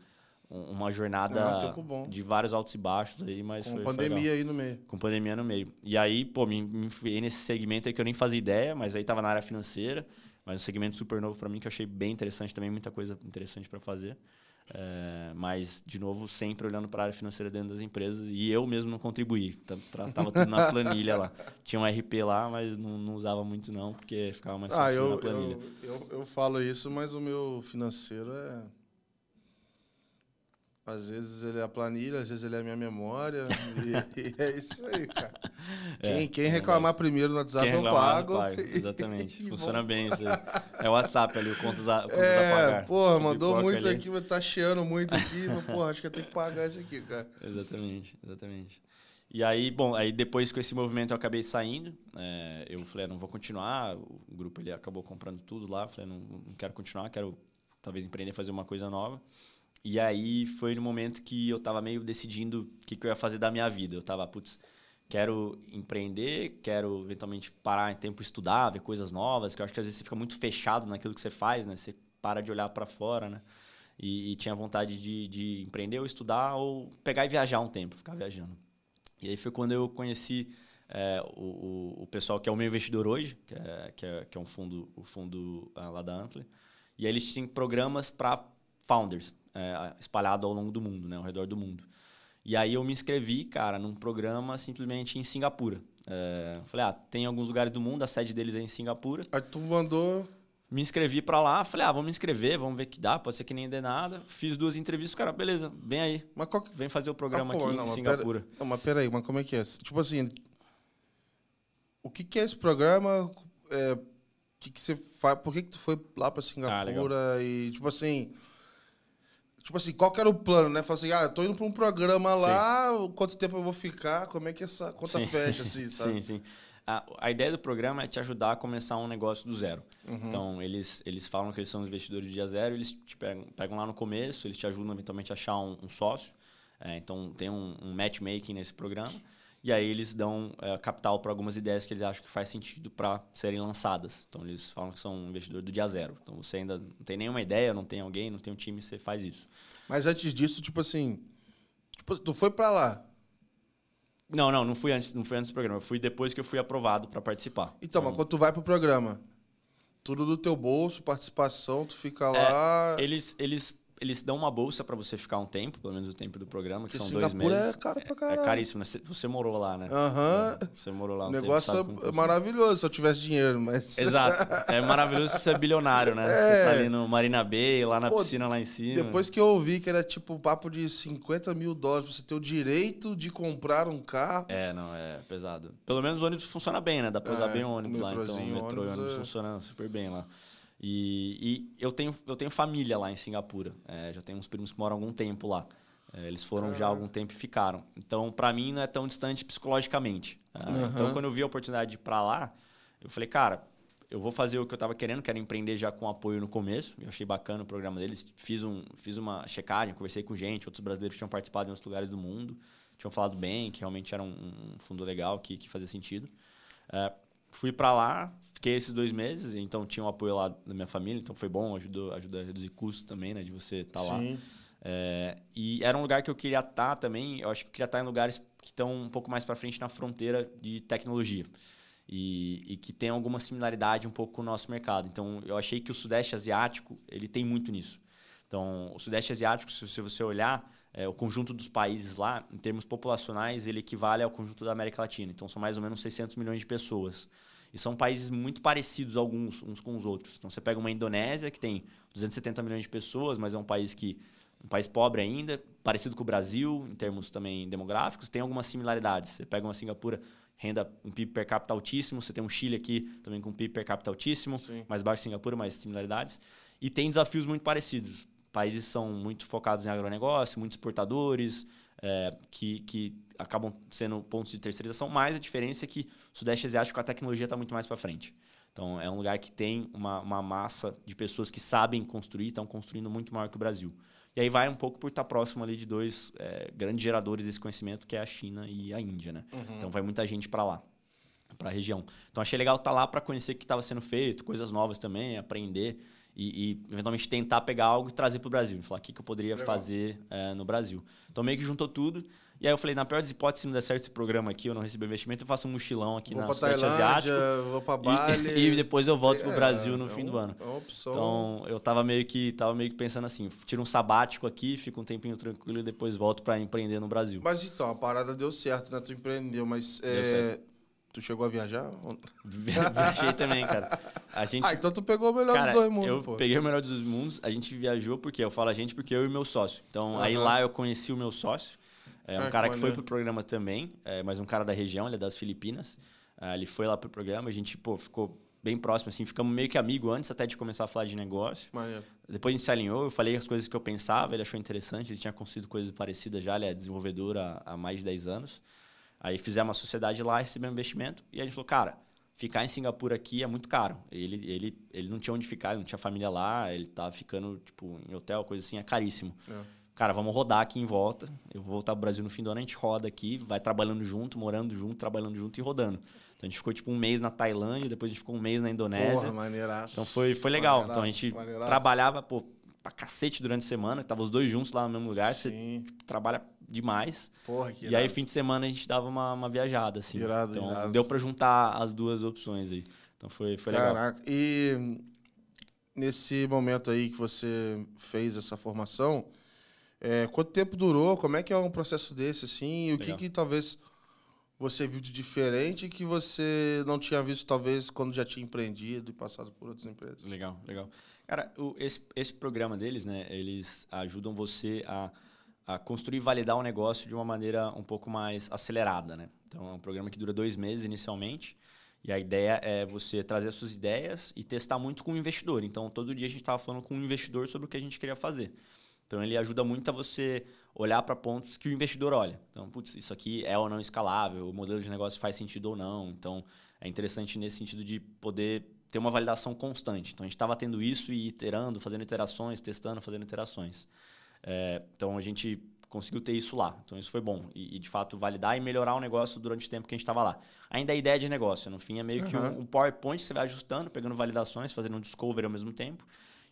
uma jornada bom. de vários altos e baixos aí, mas Com foi, foi pandemia legal. aí no meio. Com pandemia no meio. E aí, pô, me, me enfiei nesse segmento aí que eu nem fazia ideia, mas aí tava na área financeira, mas um segmento super novo para mim que eu achei bem interessante também, muita coisa interessante para fazer. É, mas, de novo, sempre olhando para a área financeira dentro das empresas e eu mesmo não contribuí. Tá- Tava tudo na planilha lá. Tinha um RP lá, mas não, não usava muito não, porque ficava mais Ah, eu, na planilha. eu, eu, eu falo isso, mas o meu financeiro é. Às vezes ele é a planilha, às vezes ele é a minha memória. e, e é isso aí, cara. É, quem quem é reclamar primeiro no WhatsApp eu pago. paga. Exatamente. Funciona bem isso aí. É o WhatsApp ali, o contas a, contas a É, pagar. porra, mandou muito ali. aqui, mas tá cheando muito aqui. mas, porra, acho que eu tenho que pagar isso aqui, cara. Exatamente, exatamente. E aí, bom, aí depois com esse movimento eu acabei saindo. é, eu falei, ah, não vou continuar. O grupo ele acabou comprando tudo lá. Falei, não, não quero continuar, quero talvez empreender, fazer uma coisa nova. E aí foi no momento que eu tava meio decidindo o que, que eu ia fazer da minha vida. Eu tava, putz, quero empreender, quero eventualmente parar em tempo estudar, ver coisas novas, que eu acho que às vezes você fica muito fechado naquilo que você faz, né? Você para de olhar para fora, né? E, e tinha vontade de, de empreender ou estudar ou pegar e viajar um tempo, ficar viajando. E aí foi quando eu conheci é, o, o, pessoal que é o meu investidor hoje, que é, que é, que é um fundo, o fundo uh, lá da Antler. E aí eles tinham programas para founders, é, espalhado ao longo do mundo, né, ao redor do mundo. E aí eu me inscrevi, cara, num programa simplesmente em Singapura. É, falei, ah, tem alguns lugares do mundo, a sede deles é em Singapura. Aí tu mandou. Me inscrevi para lá, falei, ah, vamos me inscrever, vamos ver que dá, pode ser que nem dê nada. Fiz duas entrevistas, cara, beleza, vem aí. Mas qual que... Vem fazer o programa ah, pô, aqui não, em Singapura. Pera... Não, mas peraí, mas como é que é? Tipo assim, o que, que é esse programa? É, que, que você faz? Por que, que tu foi lá para Singapura? Ah, e, tipo assim. Tipo assim, qual que era o plano, né? Falar assim, ah, eu tô indo para um programa lá, sim. quanto tempo eu vou ficar, como é que essa conta sim. fecha, assim, sabe? sim, sim. A, a, ideia do programa é te ajudar a começar um negócio do zero. Uhum. Então, eles, eles falam que eles são investidores de dia zero, eles te pegam, pegam lá no começo, eles te ajudam eventualmente a achar um, um sócio. É, então, tem um, um matchmaking nesse programa. E aí eles dão é, capital para algumas ideias que eles acham que faz sentido para serem lançadas. Então eles falam que são um investidor do dia zero. Então você ainda não tem nenhuma ideia, não tem alguém, não tem um time, você faz isso. Mas antes disso, tipo assim, tipo, tu foi para lá. Não, não, não fui antes, não fui antes do programa. Eu fui depois que eu fui aprovado para participar. Então, então, mas quando tu vai pro programa, tudo do teu bolso, participação, tu fica lá. É, eles, eles eles dão uma bolsa para você ficar um tempo, pelo menos o tempo do programa, que Porque são Singapura dois meses. é caro pra caralho. É, é caríssimo, né? Você morou lá, né? Aham. Uhum. Você morou lá um O negócio tempo, é maravilhoso se eu tivesse dinheiro, mas... Exato. É maravilhoso se você é bilionário, né? É. Você tá ali no Marina Bay, lá na Pô, piscina lá em cima. Depois que eu ouvi que era tipo papo de 50 mil dólares pra você ter o direito de comprar um carro. É, não, é pesado. Pelo menos o ônibus funciona bem, né? Dá pra usar é, bem o ônibus lá. Então, o metrô e o ônibus é... funcionando super bem lá. E, e, eu, tenho, eu tenho família lá em Singapura. É, já tenho uns primos que moram há algum tempo lá. É, eles foram uhum. já há algum tempo e ficaram. Então, para mim, não é tão distante psicologicamente. Uhum. Então, quando eu vi a oportunidade de ir para lá, eu falei, cara, eu vou fazer o que eu estava querendo, quero empreender já com apoio no começo. Eu achei bacana o programa deles. Fiz, um, fiz uma checagem, conversei com gente, outros brasileiros que tinham participado em outros lugares do mundo, tinham falado bem, que realmente era um, um fundo legal, que, que fazia sentido. É, fui para lá, fiquei esses dois meses, então tinha um apoio lá da minha família, então foi bom, ajudou, ajuda a reduzir custos também, né, de você estar tá lá. É, e era um lugar que eu queria estar tá também, eu acho que eu queria estar tá em lugares que estão um pouco mais para frente na fronteira de tecnologia. E, e, que tem alguma similaridade um pouco com o nosso mercado. Então, eu achei que o Sudeste Asiático ele tem muito nisso. Então, o Sudeste Asiático, se você olhar, é, o conjunto dos países lá, em termos populacionais, ele equivale ao conjunto da América Latina. Então, são mais ou menos 600 milhões de pessoas. E são países muito parecidos alguns uns com os outros. Então, você pega uma Indonésia, que tem 270 milhões de pessoas, mas é um país que um país pobre ainda, parecido com o Brasil, em termos também demográficos, tem algumas similaridades. Você pega uma Singapura, renda, um PIB per capita altíssimo, você tem um Chile aqui também com um PIB per capita altíssimo, Sim. mais baixo que Singapura, mas similaridades. E tem desafios muito parecidos países são muito focados em agronegócio, muitos exportadores, é, que, que acabam sendo pontos de terceirização, mas a diferença é que o Sudeste Asiático, a tecnologia está muito mais para frente. Então, é um lugar que tem uma, uma massa de pessoas que sabem construir, estão construindo muito maior que o Brasil. E aí vai um pouco por estar próximo ali de dois é, grandes geradores desse conhecimento, que é a China e a Índia, né? Uhum. Então, vai muita gente para lá, para a região. Então, achei legal estar tá lá para conhecer o que estava sendo feito, coisas novas também, aprender e, e, eventualmente tentar pegar algo e trazer para o Brasil. Falar o que, que eu poderia Legal. fazer é, no Brasil. Então meio que juntou tudo. E aí eu falei, na pior das hipóteses, se não der certo esse programa aqui, eu não receber investimento, eu faço um mochilão aqui vou na Sudeste Asiático. Vou para Bali. E, e, depois eu volto é, pro Brasil no é fim um, do ano. É uma opção. Então eu tava meio que tava meio que pensando assim, tiro um sabático aqui, fico um tempinho tranquilo e depois volto para empreender no Brasil. Mas então, a parada deu certo, né? Tu empreendeu, mas é, Tu chegou a viajar? Viajei também, cara. A gente... Ah, então tu pegou o melhor cara, dos dois mundos, eu pô. peguei o melhor dos mundos. A gente viajou porque eu falo a gente porque eu e meu sócio. Então, uhum. aí lá eu conheci o meu sócio. É um ah, cara que foi pro programa também, é, mas um cara da região, ele é das Filipinas. É, ele foi lá pro programa, a gente, pô, ficou bem próximo, assim, ficamos meio que amigo antes até de começar a falar de negócio. Maneiro. Depois a gente se alinhou, eu falei as coisas que eu pensava, ele achou interessante, ele tinha construído coisas parecidas já, ele é desenvolvedor há, há mais de 10 anos. Aí fizemos uma sociedade lá, recebemos investimento e a gente falou, cara, ficar em Singapura aqui é muito caro. Ele, ele, ele não tinha onde ficar, ele não tinha família lá, ele tava ficando tipo em hotel, coisa assim, é caríssimo. É. Cara, vamos rodar aqui em volta. Eu vou voltar pro Brasil no fim do ano, a gente roda aqui, vai trabalhando junto, morando junto, trabalhando junto e rodando. Então a gente ficou tipo um mês na Tailândia, depois a gente ficou um mês na Indonésia. Porra, maneiraço. Então foi, foi legal. Então a gente maneiraço. trabalhava, pô, pra cacete durante a semana, tava os dois juntos lá no mesmo lugar, Sim. você tipo, trabalha demais. Porra, que E aí, fim de semana, a gente dava uma, uma viajada, assim. Irado, então, irado. deu pra juntar as duas opções aí. Então, foi, foi legal. Caraca. E nesse momento aí que você fez essa formação, é, quanto tempo durou? Como é que é um processo desse, assim? E o que, que talvez você viu de diferente que você não tinha visto, talvez, quando já tinha empreendido e passado por outras empresas? Legal, legal. Cara, o- esse, esse programa deles, né, eles ajudam você a, a construir e validar o negócio de uma maneira um pouco mais acelerada, né? Então, é um programa que dura dois meses inicialmente. E a ideia é você trazer as suas ideias e testar muito com o investidor. Então, todo dia a gente estava falando com o investidor sobre o que a gente queria fazer. Então, ele ajuda muito a você olhar para pontos que o investidor olha. Então, putz, isso aqui é ou não escalável, o modelo de negócio faz sentido ou não. Então, é interessante nesse sentido de poder ter uma validação constante. Então, a gente estava tendo isso e iterando, fazendo iterações, testando, fazendo iterações. É, então, a gente conseguiu ter isso lá. Então, isso foi bom. E, e, de fato, validar e melhorar o negócio durante o tempo que a gente estava lá. Ainda a ideia de negócio. No fim, é meio que Aham. um, um PowerPoint que você vai ajustando, pegando validações, fazendo um discovery ao mesmo tempo.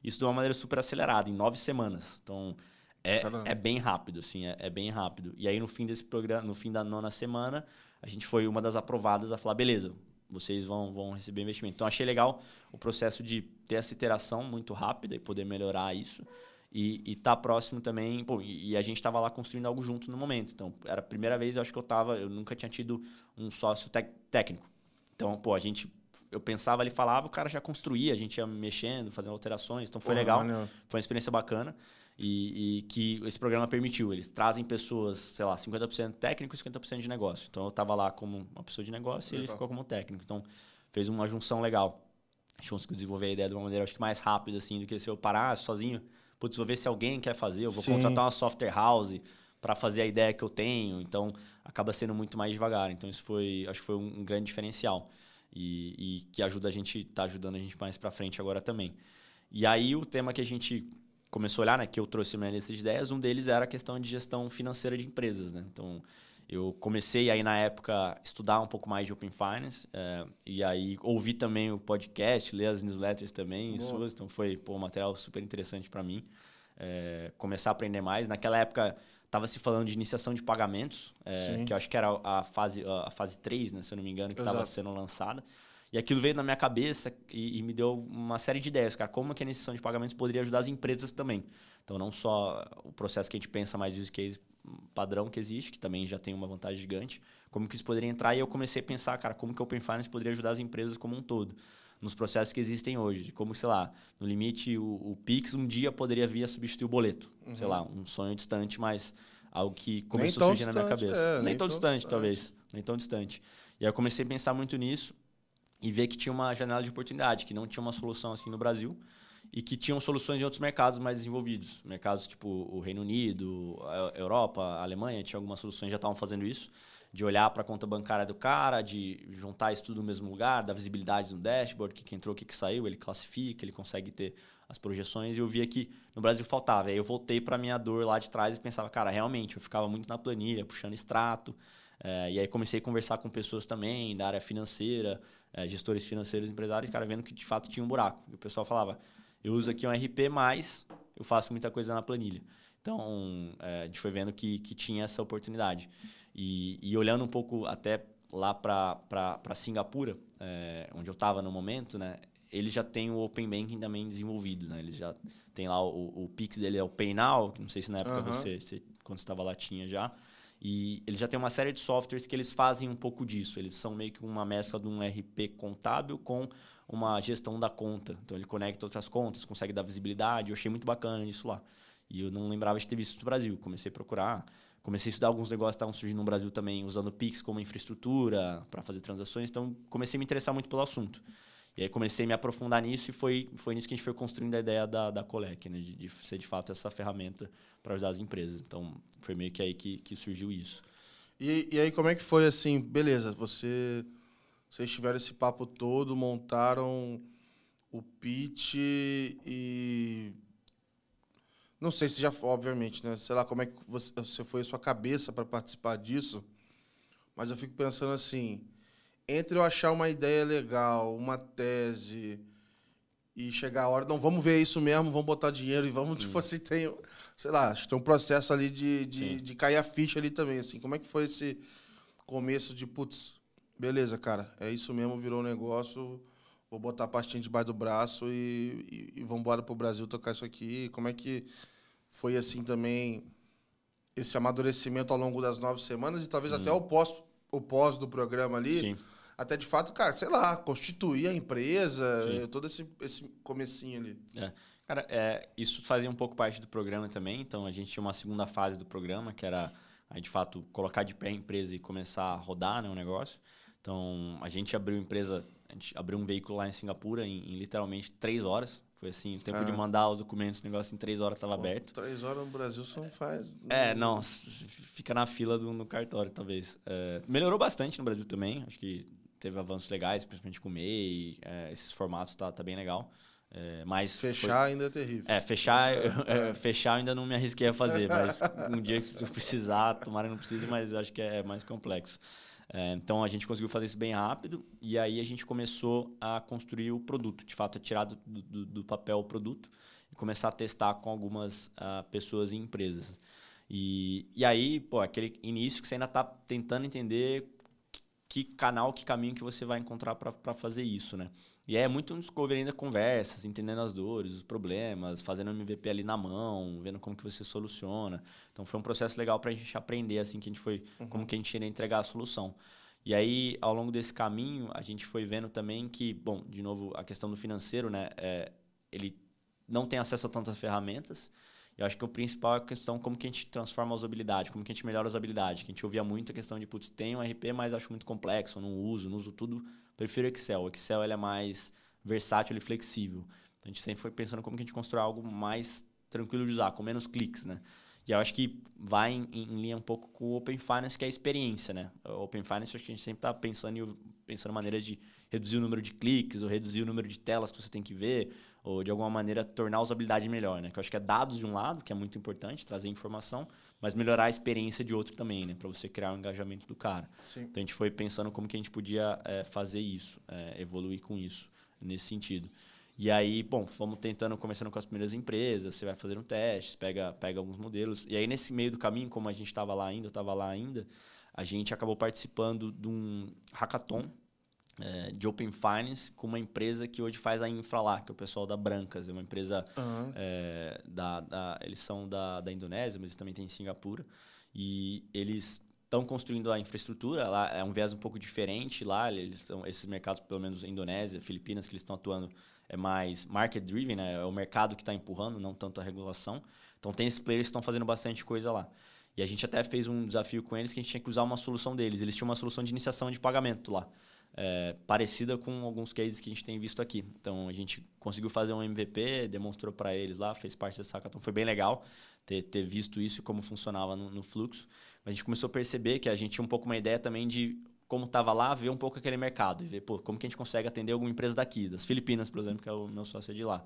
Isso de uma maneira super acelerada, em nove semanas. Então, é, Caramba. é bem rápido, assim, é, é bem rápido. E aí, no fim desse programa, no fim da nona semana, a gente foi uma das aprovadas a falar, beleza, vocês vão, vão receber investimento. Então, achei legal o processo de ter essa iteração muito rápida e poder melhorar isso. E, e tá próximo também, pô, e, e a gente estava lá construindo algo junto no momento. Então, era a primeira vez, eu acho que eu tava, eu nunca tinha tido um sócio técnico. Então, pô, a gente, eu pensava, ele falava, o cara já construía, a gente ia mexendo, fazendo alterações, então foi Porra, legal. Foi uma experiência bacana e, e que esse programa permitiu. Eles trazem pessoas, sei lá, 50% técnico e 50% de negócio. Então eu estava lá como uma pessoa de negócio e ele Legal. ficou como técnico. Então fez uma junção legal. A gente conseguiu desenvolver a ideia de uma maneira, acho que mais rápida, assim, do que se eu parar sozinho. Putz, vou ver se alguém quer fazer, eu vou Sim. contratar uma software house para fazer a ideia que eu tenho. Então acaba sendo muito mais devagar. Então isso foi, acho que foi um, um grande diferencial. E, e que ajuda a gente, tá ajudando a gente mais para frente agora também. E aí o tema que a gente começou a olhar, né, que eu trouxe minha lista de ideias, um deles era a questão de gestão financeira de empresas, né? Então, eu comecei aí na época estudar um pouco mais de Open Finance eh, e aí ouvi também o podcast, ler as newsletters também suas, então foi pô, um material super interessante para mim. eh, começar a aprender mais. Naquela época estava se falando de iniciação de pagamentos, Sim. que eu acho que era a fase a fase 3, né, se eu não me engano, que estava sendo lançada. E aquilo veio na minha cabeça e, e me deu uma série de ideias, cara. Como que a iniciação de pagamentos poderia ajudar as empresas também. Então, não só o processo que a gente pensa mais use case padrão que existe, que também já tem uma vantagem gigante, como que isso poderia entrar. E eu comecei a pensar, cara, como que o Open Finance poderia ajudar as empresas como um todo. Nos processos que existem hoje. Como, sei lá, no limite, o, o Pix um dia poderia vir a substituir o boleto. Sei lá, um sonho distante, mas algo que começou a surgir na minha distante, cabeça. é, nem, nem tão tão distante, distante. talvez. Nem tão distante. E aí eu comecei a pensar muito nisso e ver que tinha uma janela de oportunidade, que não tinha uma solução assim no Brasil e que tinham soluções em outros mercados mais desenvolvidos. Mercados tipo o Reino Unido, a Europa, a Alemanha, tinha algumas soluções já estavam fazendo isso, de olhar para a conta bancária do cara, de juntar isso tudo no mesmo lugar, dar visibilidade no dashboard, o que, que entrou, o que, que saiu, ele classifica, ele consegue ter as projeções. E eu via que no Brasil faltava. Aí eu voltei para minha dor lá de trás e pensava, cara, realmente, eu ficava muito na planilha, puxando extrato. É, e aí comecei a conversar com pessoas também da área financeira, é, gestores financeiros, empresários, cara, vendo que de fato tinha um buraco. E o pessoal falava, eu uso aqui um RP, mas eu faço muita coisa na planilha. Então, é, a gente foi vendo que, que tinha essa oportunidade. E, e olhando um pouco até lá para Singapura, é, onde eu estava no momento, né, eles já têm o Open Banking também desenvolvido. Né? Eles já tem lá o, o Pix dele, é o PayNow, que não sei se na época Aham. você, você, quando você estava lá, tinha já. E eles já têm uma série de softwares que eles fazem um pouco disso. Eles são meio que uma mescla de um RP contábil com uma gestão da conta. Então ele conecta outras contas, consegue dar visibilidade. Eu achei muito bacana isso lá. E eu não lembrava de ter visto isso no Brasil. Comecei a procurar, comecei a estudar alguns negócios que estavam surgindo no Brasil também, usando Pix como infraestrutura para fazer transações. Então comecei a me interessar muito pelo assunto. E aí comecei a me aprofundar nisso e foi, foi nisso que a gente foi construindo a ideia da, da Colec, né? de, de ser de fato essa ferramenta para ajudar as empresas. Então foi meio que aí que, que surgiu isso. E, e aí, como é que foi assim? Beleza, você, vocês tiveram esse papo todo, montaram o pitch e. Não sei se já, obviamente, né? Sei lá como é que você, você foi a sua cabeça para participar disso, mas eu fico pensando assim: entre eu achar uma ideia legal, uma tese e chegar a hora, não, vamos ver isso mesmo, vamos botar dinheiro e vamos, hum. tipo assim, tem, sei lá, acho que tem um processo ali de, de, de, cair a ficha ali também, assim. Como é que foi esse começo de, putz, beleza, cara, é isso mesmo, virou um negócio, vou botar a pastinha debaixo do braço e, e, e vamos embora pro Brasil tocar isso aqui. Como é que foi, assim, também esse amadurecimento ao longo das nove semanas e talvez hum. até o pós, o pós do programa ali... Sim até de fato, cara, sei lá, constituir a empresa, Sim. todo esse, esse comecinho ali. É. Cara, é, isso fazia um pouco parte do programa também, então a gente tinha uma segunda fase do programa, que era, de fato, colocar de pé a empresa e começar a rodar né, o negócio. Então, a gente abriu empresa, a gente abriu um veículo lá em Singapura em, em literalmente três horas. Foi assim, o tempo ah. de mandar os documentos, o negócio em três horas estava aberto. Três horas no Brasil você não faz. É, não, fica na fila do, no cartório, talvez. É, melhorou bastante no Brasil também, acho que teve avanços legais, principalmente com o MEI, é, esses formatos tá, tá bem legal. É, mas fechar foi... ainda é terrível. É, fechar, é. é. fechar ainda não me arrisquei a fazer, mas um dia que eu precisar, tomara que não precise, mas acho que é mais complexo. É, então a gente conseguiu fazer isso bem rápido e aí a gente começou a construir o produto, de fato, tirar do, do, do papel o produto e começar a testar com algumas uh, pessoas e empresas. E, e aí, pô, aquele início que você ainda está tentando entender que canal, que caminho que você vai encontrar para fazer isso, né? E é muito descobrir ainda conversas, entendendo as dores, os problemas, fazendo MVP ali na mão, vendo como que você soluciona. Então foi um processo legal para a gente aprender assim que a gente foi, uhum. como que a gente iria entregar a solução. E aí, ao longo desse caminho, a gente foi vendo também que, bom, de novo, a questão do financeiro, né? É, ele não tem acesso a tantas ferramentas. Eu acho que o principal é a questão como que a gente transforma a usabilidade, como que a gente melhora a usabilidade. Que a gente ouvia muito a questão de, putz, tem um RP, mas acho muito complexo, não uso, não uso tudo. Prefiro Excel. O Excel ele é mais versátil e flexível. Então, a gente sempre foi pensando como que a gente constrói algo mais tranquilo de usar, com menos cliques, né? E eu acho que vai em, em, linha um pouco com o Open Finance, que é a experiência, né? O Open Finance, acho que a gente sempre está pensando em pensando maneiras de reduzir o número de cliques, ou reduzir o número de telas que você tem que ver, ou de alguma maneira tornar a usabilidade melhor, né? Que eu acho que é dados de um lado, que é muito importante, trazer informação, mas melhorar a experiência de outro também, né? Para você criar o um engajamento do cara. Sim. Então a gente foi pensando como que a gente podia é, fazer isso, é, evoluir com isso, nesse sentido. E aí, bom, fomos tentando, começando com as primeiras empresas, você vai fazer um teste, pega, pega alguns modelos. E aí, nesse meio do caminho, como a gente estava lá ainda, eu estava lá ainda, a gente acabou participando de um hackathon é, de Open Finance com uma empresa que hoje faz a infra lá, que é o pessoal da Brancas. É uma empresa uhum. é, da, da, Eles são da, da Indonésia, mas também tem em Singapura. E eles estão construindo a infraestrutura. Lá é um viés um pouco diferente lá. Eles são esses mercados, pelo menos Indonésia, Filipinas, que eles estão atuando é mais market driven, né? É o mercado que está empurrando, não tanto a regulação. Então tem esses players que estão fazendo bastante coisa lá. E a gente até fez um desafio com eles que a gente tinha que usar uma solução deles. Eles tinham uma solução de iniciação de pagamento lá é, parecida com alguns cases que a gente tem visto aqui. Então a gente conseguiu fazer um MVP, demonstrou para eles lá, fez parte dessa hackathon, foi bem legal ter, ter visto isso e como funcionava no, no, fluxo. Mas a gente começou a perceber que a gente tinha um pouco uma ideia também de como estava lá, ver um pouco aquele mercado e ver pô, como que a gente consegue atender alguma empresa daqui, das Filipinas, por exemplo, que é o meu sócio de lá.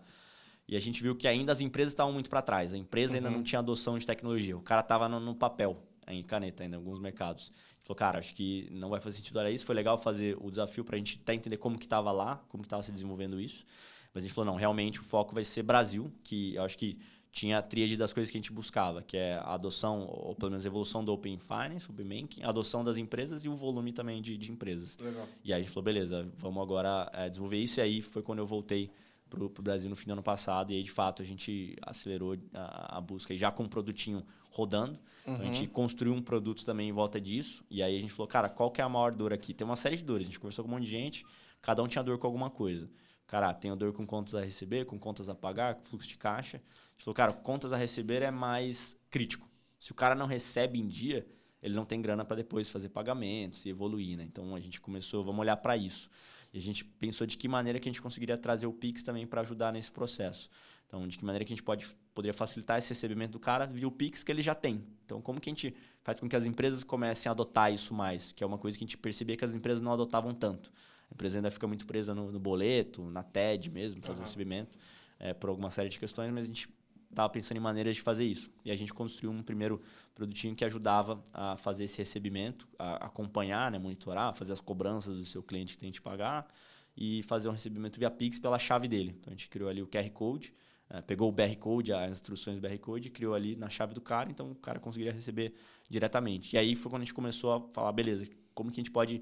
E a gente viu que ainda as empresas estavam muito para trás. A empresa uhum. ainda não tinha adoção de tecnologia. O cara estava no, no papel em caneta ainda em alguns mercados. Falou, cara, acho que não vai fazer sentido olhar isso. Foi legal fazer o desafio para a gente até entender como que estava lá, como que estava se desenvolvendo isso. Mas a gente falou, não, realmente o foco vai ser Brasil, que eu acho que tinha a tríade das coisas que a gente buscava, que é a adoção, ou pelo menos a evolução do Open Finance, Open Banking, a adoção das empresas e o volume também de, de empresas. Legal. E aí a gente falou, beleza, vamos agora é, desenvolver isso. E aí foi quando eu voltei para o Brasil no fim do ano passado. E aí, de fato, a gente acelerou a, a busca e já com um produtinho rodando. Uhum. Então, a gente uhum. construiu um produto também em volta disso. E aí a gente falou, cara, qual que é a maior dor aqui? Tem uma série de dores. A gente conversou com um monte de gente, cada um tinha dor com alguma coisa. Cara, tem dor com contas a receber, com contas a pagar, com fluxo de caixa. A gente falou, cara, contas a receber é mais crítico. Se o cara não recebe em dia, ele não tem grana para depois fazer pagamentos e evoluir, né? Então a gente começou, vamos olhar para isso. E a gente pensou de que maneira que a gente conseguiria trazer o Pix também para ajudar nesse processo. Então, de que maneira que a gente pode, poderia facilitar esse recebimento do cara via o Pix que ele já tem. Então, como que a gente faz com que as empresas comecem a adotar isso mais? Que é uma coisa que a gente percebia que as empresas não adotavam tanto. A empresa ainda fica muito presa no, no boleto, na TED mesmo, fazer uhum. recebimento, é, por alguma série de questões, mas a gente estava pensando em maneiras de fazer isso. E a gente construiu um primeiro produtinho que ajudava a fazer esse recebimento, a acompanhar, né, monitorar, fazer as cobranças do seu cliente que tem que pagar e fazer um recebimento via Pix pela chave dele. Então a gente criou ali o QR Code, uh, pegou o BR Code, as instruções do BR Code, criou ali na chave do cara, então o cara conseguiria receber diretamente. E aí foi quando a gente começou a falar, beleza, como que a gente pode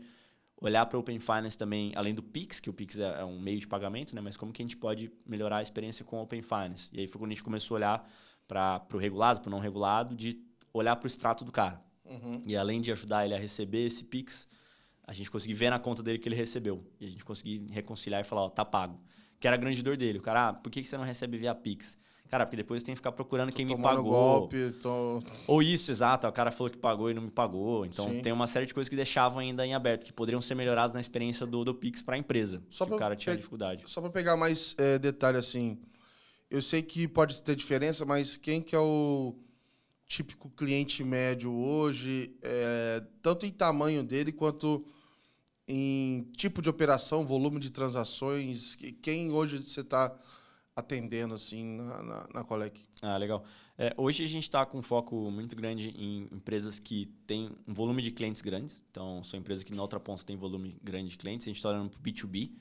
olhar para o Open Finance também, além do Pix, que o Pix é, é um meio de pagamento, né? mas como que a gente pode melhorar a experiência com o Open Finance. E aí foi quando a gente começou a olhar para o regulado, para o não regulado, de olhar para o extrato do cara. Uhum. E além de ajudar ele a receber esse Pix, a gente conseguir ver na conta dele que ele recebeu. E a gente conseguir reconciliar e falar, ó, tá pago. Que era a grande dor dele. O cara, ah, por que você não recebe via Pix? Cara, porque depois tem que ficar procurando tô quem me pagou. golpe, tô... Ou isso, exato. O cara falou que pagou e não me pagou. Então Sim. tem uma série de coisas que deixavam ainda em aberto, que poderiam ser melhoradas na experiência do, do Pix para a empresa. Só o cara tinha dificuldade. Só para pegar mais é, detalhe assim. Eu sei que pode ter diferença, mas quem que é o típico cliente médio hoje, é, tanto em tamanho dele quanto em tipo de operação, volume de transações? Quem hoje você está atendendo assim na, na, na Colec? Ah, legal. É, hoje a gente está com foco muito grande em empresas que têm um volume de clientes grandes. Então, são empresas que na outra ponta têm volume grande de clientes. A gente está olhando para o B2B.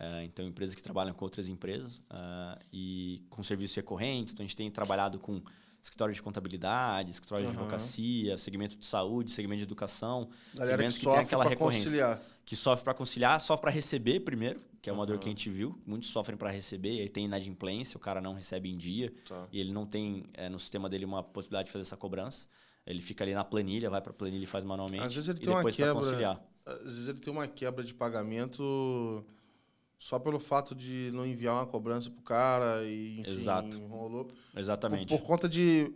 Uh, então, empresas que trabalham com outras empresas uh, e com serviços recorrentes. Então, a gente tem trabalhado com escritório de contabilidade, escritório uhum. de advocacia, segmento de saúde, segmento de educação, Galera segmentos que, que tem aquela recorrência. Conciliar. Que sofre para conciliar, sofre para receber primeiro, que é uma uhum. dor que a gente viu. Muitos sofrem para receber, e aí tem inadimplência, o cara não recebe em dia, tá. e ele não tem é, no sistema dele uma possibilidade de fazer essa cobrança. Ele fica ali na planilha, vai para a planilha e faz manualmente. Às vezes ele tem uma quebra. Às vezes ele tem uma quebra de pagamento só pelo fato de não enviar uma cobrança pro cara e enfim, Exato. enrolou. Exatamente. Por, por, conta de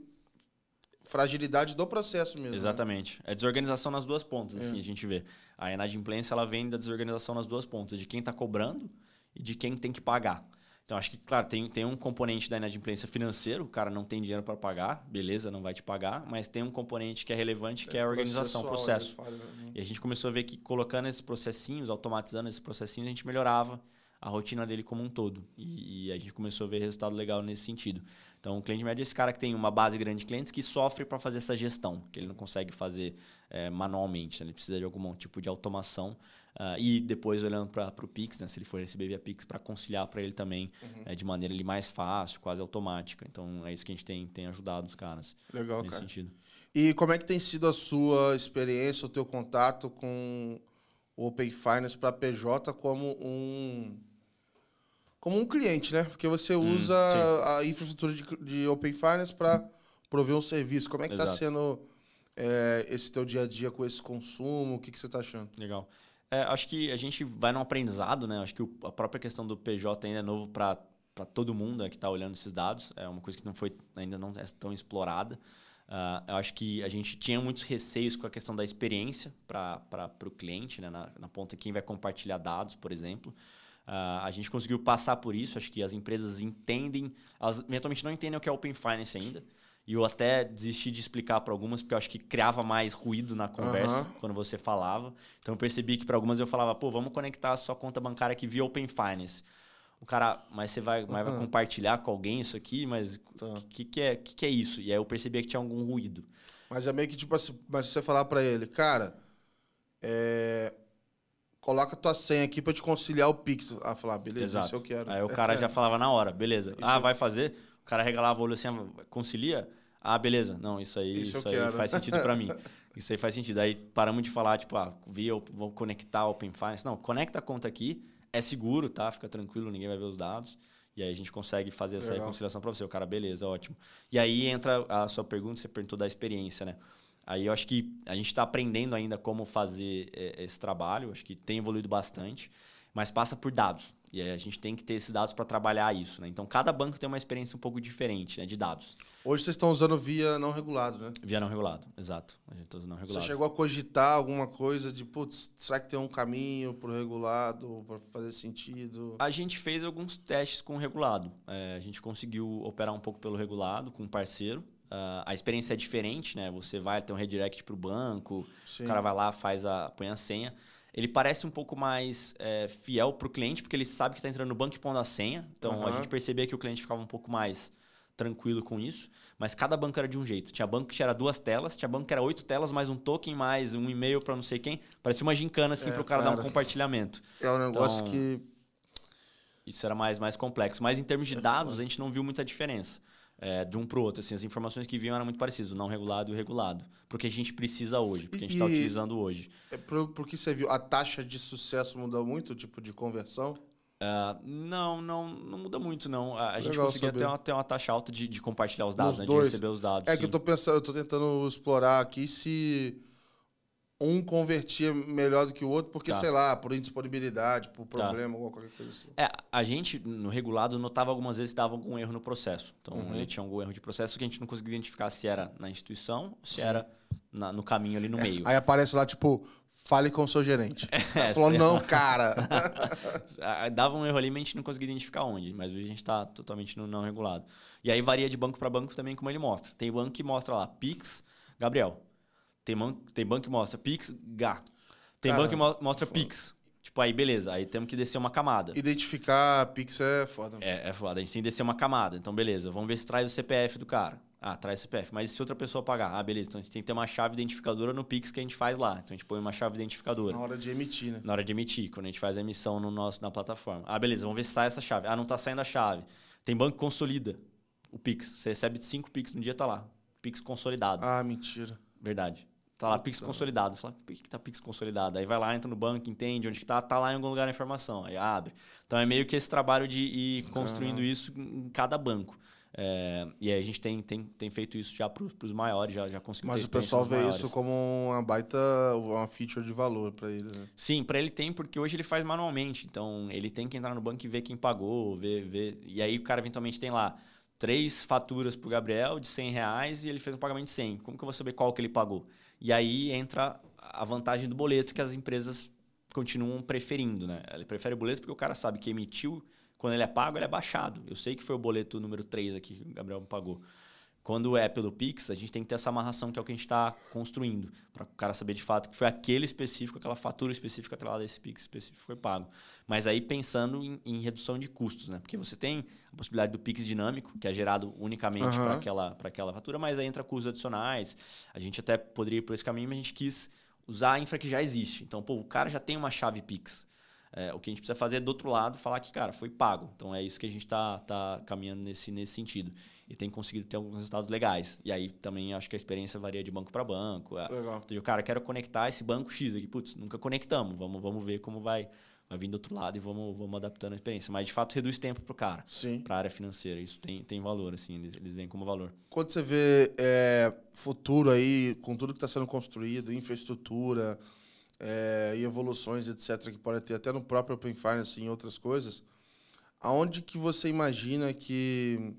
fragilidade do processo mesmo. Né? Exatamente. Né? É desorganização nas duas pontas, assim, é. a gente vê. A inadimplência, ela vem da desorganização nas duas pontas, de quem está cobrando e de quem tem que pagar. Então, acho que, claro, tem, tem um componente da inadimplência financeiro, o cara não tem dinheiro para pagar, beleza, não vai te pagar, mas tem um componente que é relevante, que é, é a organização, o processo. Né? E a gente começou a ver que colocando esses processinhos, automatizando esses processinhos, a gente melhorava a rotina dele como um todo. E, e, a gente começou a ver resultado legal nesse sentido. Então, o cliente médio é esse cara que tem uma base grande de clientes que sofre para fazer essa gestão, que ele não consegue fazer é, manualmente. Né? Ele precisa de algum tipo de automação. Uh, e depois, olhando para o Pix, né? se ele for receber via Pix, para conciliar para ele também uhum. é, de maneira ali, mais fácil, quase automática. Então, é isso que a gente tem, tem ajudado os caras Legal, nesse cara. sentido. E como é que tem sido a sua experiência, o teu contato com o Open Finance para PJ como um como um cliente, né? Porque você hum, usa hum, a infraestrutura de, de Open Finance para prover um serviço. Como é que está sendo é, esse teu dia a dia com esse consumo? O que, que você está achando? Legal. É, acho que a gente vai num aprendizado, né? Acho que o, a própria questão do PJ ainda é novo para todo mundo é, que está olhando esses dados. É uma coisa que não foi ainda não é tão explorada. Uh, eu acho que a gente tinha muitos receios com a questão da experiência para o cliente, né? na, na ponta quem vai compartilhar dados, por exemplo. Uh, a gente conseguiu passar por isso. Acho que as empresas entendem, elas eventualmente não entendem o que é Open Finance ainda. E eu até desisti de explicar para algumas, porque eu acho que criava mais ruído na conversa uhum. quando você falava. Então eu percebi que para algumas eu falava, pô, vamos conectar a sua conta bancária aqui via Open Finance. O cara, mas você vai, uhum. vai compartilhar com alguém isso aqui? Mas o tá. que, que, é, que, que é isso? E aí eu percebi que tinha algum ruído. Mas é meio que tipo assim, mas você falar para ele, cara, é, coloca tua senha aqui para te conciliar o Pix. Ah, falar, beleza, Exato. isso eu quero. Aí o cara já falava na hora, beleza. Isso ah, vai fazer? O cara regalava o olho assim, concilia? Ah, beleza. Não, isso aí, isso, isso aí faz sentido para mim. Isso aí faz sentido. Aí paramos de falar, tipo, ah, via, vou conectar Open Finance. Não, conecta a conta aqui, é seguro, tá? Fica tranquilo, ninguém vai ver os dados. E aí a gente consegue fazer essa Legal. reconciliação para você. O cara, beleza, ótimo. E aí entra a sua pergunta, você perguntou da experiência, né? Aí eu acho que a gente está aprendendo ainda como fazer é, esse trabalho, acho que tem evoluído bastante, mas passa por dados. E aí a gente tem que ter esses dados para trabalhar isso. Né? Então, cada banco tem uma experiência um pouco diferente né, de dados. Hoje vocês estão usando via não regulado, né? Via não regulado, exato. A gente está usando não regulado. Você chegou a cogitar alguma coisa de, putz, será que tem um caminho para o regulado, para fazer sentido? A gente fez alguns testes com o regulado. É, a gente conseguiu operar um pouco pelo regulado com um parceiro. Uh, a experiência é diferente, né? Você vai ter um redirect para o banco, Sim. o cara vai lá, faz a, põe a senha. Ele parece um pouco mais é, fiel para o cliente, porque ele sabe que está entrando no banco e pondo a senha. Então uhum. a gente percebia que o cliente ficava um pouco mais tranquilo com isso. Mas cada banco era de um jeito. Tinha banco que tinha duas telas, tinha banco que era oito telas, mais um token, mais um e-mail para não sei quem. Parecia uma gincana assim é, para o cara, cara, dar um compartilhamento. É um negócio então... que Isso era mais, mais complexo. Mas em termos de dados, a gente não viu muita diferença é, de um para o outro. Assim, as informações que vinham eram muito parecidas, o não regulado e o regulado. Porque a gente precisa hoje, porque a gente está utilizando hoje. É por, por que você viu? A taxa de sucesso mudou muito, tipo de conversão? Uh, não, não, não muda muito, não. A, a gente conseguia ter uma, ter uma taxa alta de, de compartilhar os dados, né? de receber os dados. É sim. que eu tô pensando, eu tô tentando explorar aqui se um convertia melhor do que o outro, porque, tá. sei lá, por indisponibilidade, por tá. problema, tá. qualquer coisa assim. É, a gente, no regulado, notava algumas vezes que dava algum erro no processo. Então, uhum. ele tinha algum erro de processo que a gente não conseguia identificar se era na instituição ou se Sim. era na, no caminho ali no é. meio. Aí aparece lá, tipo, fale com o seu gerente. É, falou, não, cara. Dava um erro ali, mas a gente não conseguia identificar onde. Mas hoje a gente está totalmente no não regulado. E aí varia de banco para banco também, como ele mostra. Tem banco que mostra lá, Pix, Gabriel. Tem, man, tem banco que mostra Pix, Gá. Tem banco que mo mostra foda. Pix. Tipo, aí beleza, aí temos que descer uma camada. Identificar Pix é foda. É, é foda. A gente tem que descer uma camada. Então, beleza, vamos ver se traz o CPF do cara. Ah, traz CPF. Mas e se outra pessoa pagar? Ah, beleza. Então a gente tem que ter uma chave identificadora no Pix que a gente faz lá. Então a gente põe uma chave identificadora. Na hora de emitir, né? Na hora de emitir, quando a gente faz a emissão no nosso, na plataforma. Ah, beleza, vamos ver se sai essa chave. Ah, não tá saindo a chave. Tem banco que consolida o Pix. Você recebe cinco Pix no dia, tá lá. Pix consolidado. Ah, mentira. Verdade. Tá lá, Pix consolidado. Fala, por que, que tá Pix consolidado? Aí vai lá, entra no banco, entende onde que tá, tá lá em algum lugar a informação. Aí abre. Então é meio que esse trabalho de ir construindo Caramba. isso em cada banco. É, e aí a gente tem, tem, tem feito isso já para os maiores, já, já conseguimos Mas o pessoal vê isso como uma baita, uma feature de valor para ele, né? Sim, para ele tem, porque hoje ele faz manualmente. Então ele tem que entrar no banco e ver quem pagou, ver, ver. E aí o cara eventualmente tem lá três faturas para o Gabriel de 100 reais e ele fez um pagamento de 100. Como que eu vou saber qual que ele pagou? E aí entra a vantagem do boleto que as empresas continuam preferindo, né? Ele prefere o boleto porque o cara sabe que emitiu quando ele é pago, ele é baixado. Eu sei que foi o boleto número 3 aqui que o Gabriel me pagou. Quando é pelo Pix, a gente tem que ter essa amarração que é o que a gente está construindo, para o cara saber de fato que foi aquele específico, aquela fatura específica atrelada desse Pix específico foi pago. Mas aí pensando em, em, redução de custos, né? Porque você tem a possibilidade do Pix dinâmico, que é gerado unicamente uhum. para aquela, aquela fatura, mas aí entra custos adicionais. A gente até poderia ir por esse caminho, mas a gente quis usar a infra que já existe. Então, pô, o cara já tem uma chave Pix. É, o que a gente precisa fazer é do outro lado falar que, cara, foi pago. Então é isso que a gente está tá caminhando nesse, nesse sentido. E tem conseguido ter alguns resultados legais. E aí também acho que a experiência varia de banco para banco. É, Legal. Então, cara, quero conectar esse banco X aqui. Putz, nunca conectamos. Vamos, vamos ver como vai, vai vir do outro lado e vamos, vamos adaptando a experiência. Mas de fato reduz tempo para o cara, para a área financeira. Isso tem, tem valor, assim, eles, eles vêm como valor. Quando você vê é, futuro aí, com tudo que está sendo construído, infraestrutura é, e evoluções, etc., que pode ter até no próprio Open Finance e em outras coisas, aonde que você imagina que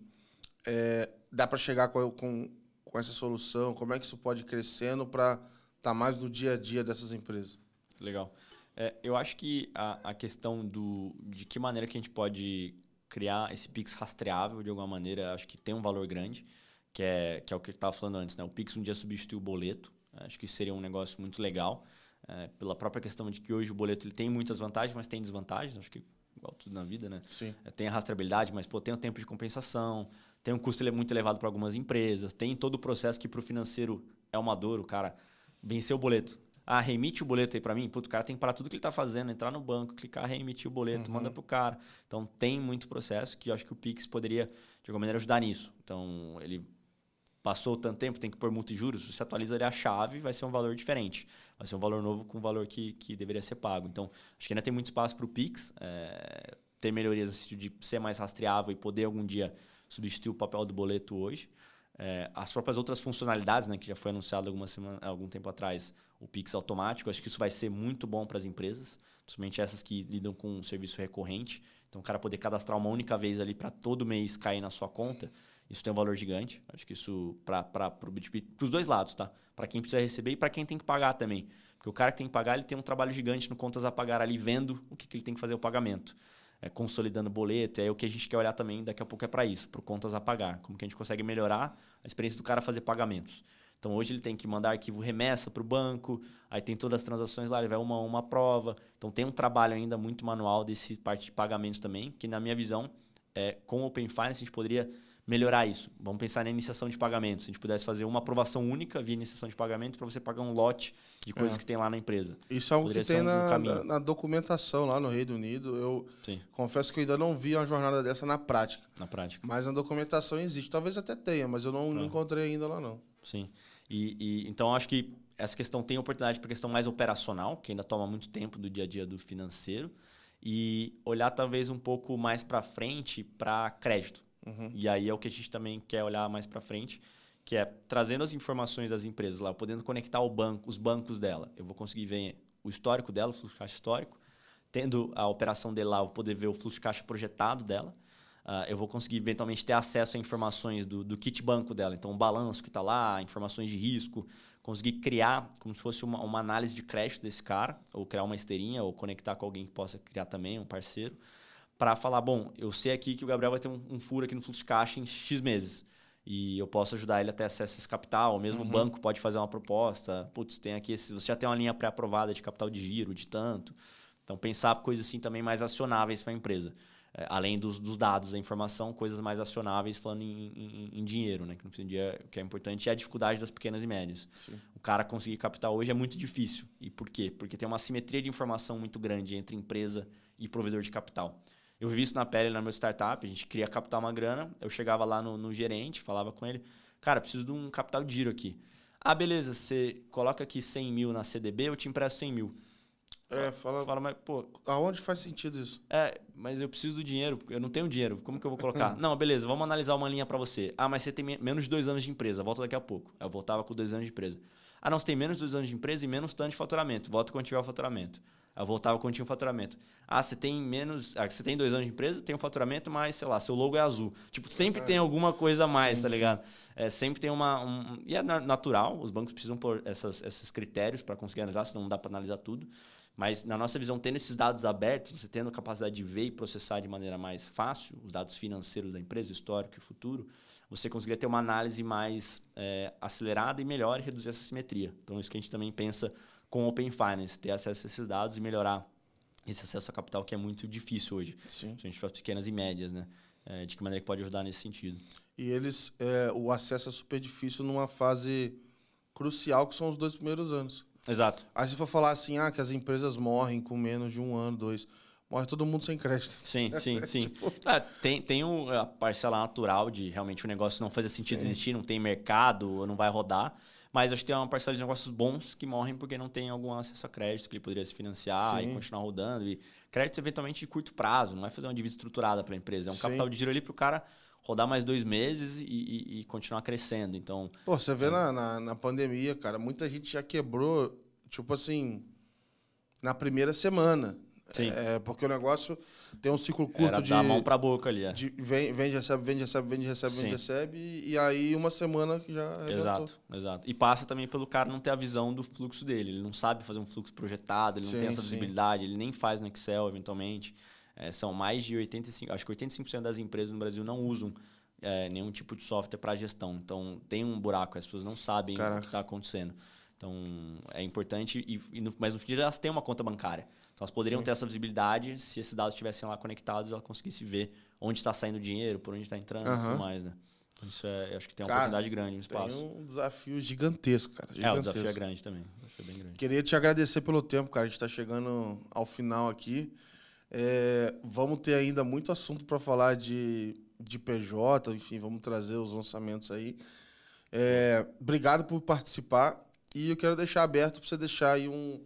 é, dá para chegar com, com, com, essa solução? Como é que isso pode ir crescendo para estar tá mais no dia a dia dessas empresas? Legal. É, eu acho que a, a questão do, de que maneira que a gente pode criar esse Pix rastreável de alguma maneira, acho que tem um valor grande, que é, que é o que eu estava falando antes. Né? O Pix um dia substitui o boleto. Acho que seria um negócio muito legal é, pela própria questão de que hoje o boleto ele tem muitas vantagens, mas tem desvantagens, acho que igual tudo na vida, né? Sim. É, tem a rastreabilidade, mas pô, tem o tempo de compensação, tem um custo muito elevado para algumas empresas, tem todo o processo que para o financeiro é uma dor, o cara venceu o boleto. Ah, remite o boleto aí para mim. Puto, o cara tem que parar tudo que ele está fazendo, entrar no banco, clicar, reemitir o boleto, uhum. manda para o cara. Então, tem muito processo que eu acho que o Pix poderia, de alguma maneira, ajudar nisso. Então, ele passou tanto tempo, tem que pôr multa e juros, você atualiza ali a chave, vai ser um valor diferente. Vai ser um valor novo com um valor que, que deveria ser pago. Então, acho que ainda tem muito espaço para o Pix, é, ter melhorias assim, de ser mais rastreável e poder algum dia substituir o papel do boleto hoje. É, as próprias outras funcionalidades, né, que já foi anunciado alguma semana, algum tempo atrás, o Pix automático, acho que isso vai ser muito bom para as empresas, principalmente essas que lidam com um serviço recorrente. Então, o cara poder cadastrar uma única vez ali para todo mês cair na sua conta, isso tem um valor gigante. Acho que isso para os dois lados, tá? Para quem precisa receber e para quem tem que pagar também. Porque o cara que tem que pagar, ele tem um trabalho gigante no contas a pagar ali, vendo o que, que ele tem que fazer o pagamento. É, consolidando o boleto, é o que a gente quer olhar também daqui a pouco é para isso, para contas a pagar. Como que a gente consegue melhorar a experiência do cara fazer pagamentos. Então hoje ele tem que mandar arquivo remessa para o banco, aí tem todas as transações lá, ele vai uma a uma prova. Então tem um trabalho ainda muito manual desse parte de pagamentos também, que na minha visão, é, com o Open Finance a gente poderia melhorar isso. Vamos pensar na iniciação de pagamento. Se a gente pudesse fazer uma aprovação única via iniciação de pagamento para você pagar um lote de coisas é. que tem lá na empresa. Isso é algo Poderia que tem um, na, na, na, documentação lá no Reino Unido. Eu Sim. confesso que eu ainda não vi uma jornada dessa na prática. Na prática. Mas na documentação existe. Talvez até tenha, mas eu não, não encontrei ainda lá não. Sim. E, e então acho que essa questão tem oportunidade para questão mais operacional, que ainda toma muito tempo do dia a dia do financeiro, e olhar talvez um pouco mais para frente para crédito. Uhum. E aí é o que a gente também quer olhar mais para frente, que é trazendo as informações das empresas lá, podendo conectar o banco, os bancos dela. Eu vou conseguir ver o histórico dela, o fluxo de caixa histórico. Tendo a operação dele lá, eu vou poder ver o fluxo de caixa projetado dela. Uh, eu vou conseguir eventualmente ter acesso a informações do, do kit banco dela. Então, o balanço que está lá, informações de risco, conseguir criar como se fosse uma, uma, análise de crédito desse cara, ou criar uma esteirinha, ou conectar com alguém que possa criar também, um parceiro para falar, bom, eu sei aqui que o Gabriel vai ter um, um, furo aqui no fluxo de caixa em X meses. E eu posso ajudar ele a ter acesso a esse capital, ou mesmo uhum. o banco pode fazer uma proposta. Putz, tem aqui esse, você já tem uma linha pré-aprovada de capital de giro, de tanto. Então, pensar coisas assim também mais acionáveis para a empresa. É, além dos, dos, dados, da informação, coisas mais acionáveis falando em, em, em, dinheiro, né? Que no fim do dia o que é importante é a dificuldade das pequenas e médias. Sim. O cara conseguir capital hoje é muito difícil. E por quê? Porque tem uma simetria de informação muito grande entre empresa e provedor de capital. Eu vi isso na pele na minha startup, a gente queria captar uma grana, eu chegava lá no, no gerente, falava com ele, cara, preciso de um capital de giro aqui. Ah, beleza, você coloca aqui 100 mil na CDB, eu te empresto 100 mil. É, fala. Fala, mas, pô. Aonde faz sentido isso? É, mas eu preciso do dinheiro, eu não tenho dinheiro, como que eu vou colocar? não, beleza, vamos analisar uma linha para você. Ah, mas você tem menos de dois anos de empresa, volta daqui a pouco. Eu voltava com dois anos de empresa. Ah, não, você tem menos de dois anos de empresa e menos tanto de faturamento, volta quando tiver o faturamento. Eu voltava quando tinha um faturamento. Ah, você tem menos. Ah, você tem dois anos de empresa, tem um faturamento, mas, sei lá, seu logo é azul. Tipo, sempre é. tem alguma coisa a mais, sim, tá ligado? É, sempre tem uma. Um, e é natural, os bancos precisam pôr essas, esses critérios para conseguir analisar, senão não dá para analisar tudo. Mas, na nossa visão, tendo esses dados abertos, você tendo a capacidade de ver e processar de maneira mais fácil os dados financeiros da empresa, histórico e futuro, você conseguiria ter uma análise mais é, acelerada e melhor e reduzir essa simetria. Então, isso que a gente também pensa com Open Finance, ter acesso a esses dados e melhorar esse acesso a capital que é muito difícil hoje. Sim. A gente para pequenas e médias, né? É, de que maneira que pode ajudar nesse sentido? E eles, é, o acesso é super difícil numa fase crucial que são os dois primeiros anos. Exato. Aí se for falar assim, ah, que as empresas morrem com menos de um ano, dois, morre todo mundo sem crédito. Sim, sim, sim. tipo... ah, tem tem um, a parcela natural de realmente o negócio não fazer sentido sim. existir, não tem mercado, não vai rodar. Mas acho que tem uma parcela de negócios bons que morrem porque não tem algum acesso a crédito que ele poderia se financiar Sim. e continuar rodando. E crédito eventualmente de curto prazo, não é fazer uma dívida estruturada para a empresa. É um Sim. capital de giro ali para o cara rodar mais dois meses e, e, e, continuar crescendo. Então. Pô, você vê é... na, na, na pandemia, cara, muita gente já quebrou, tipo assim, na primeira semana. Sim. É, porque o negócio tem um ciclo curto Era de. Da mão pra boca ali. É. De, vem, vende, recebe, vende, recebe, vende, recebe, Sim. vende, recebe. E aí uma semana que já. Exato, exato. E passa também pelo cara não ter a visão do fluxo dele. Ele não sabe fazer um fluxo projetado, ele não sim, tem essa visibilidade, ele nem faz no Excel, eventualmente. É, são mais de 85%, acho que 85% das empresas no Brasil não usam é, nenhum tipo de software para gestão. Então tem um buraco, as pessoas não sabem Caraca. o que está acontecendo. Então é importante, e, e no, mas no fim elas têm uma conta bancária. Então, elas poderiam Sim. ter essa visibilidade se esses dados estivessem lá conectados, ela conseguisse ver onde está saindo o dinheiro, por onde está entrando e tudo mais, né? Então, isso é, acho que tem uma cara, oportunidade grande no espaço. Tem um desafio gigantesco, cara. Gigantesco. É, o desafio é grande também. É bem grande. Queria te agradecer pelo tempo, cara. A gente está chegando ao final aqui. É, vamos ter ainda muito assunto para falar de, de PJ, enfim, vamos trazer os lançamentos aí. É, obrigado por participar. E eu quero deixar aberto para você deixar aí um,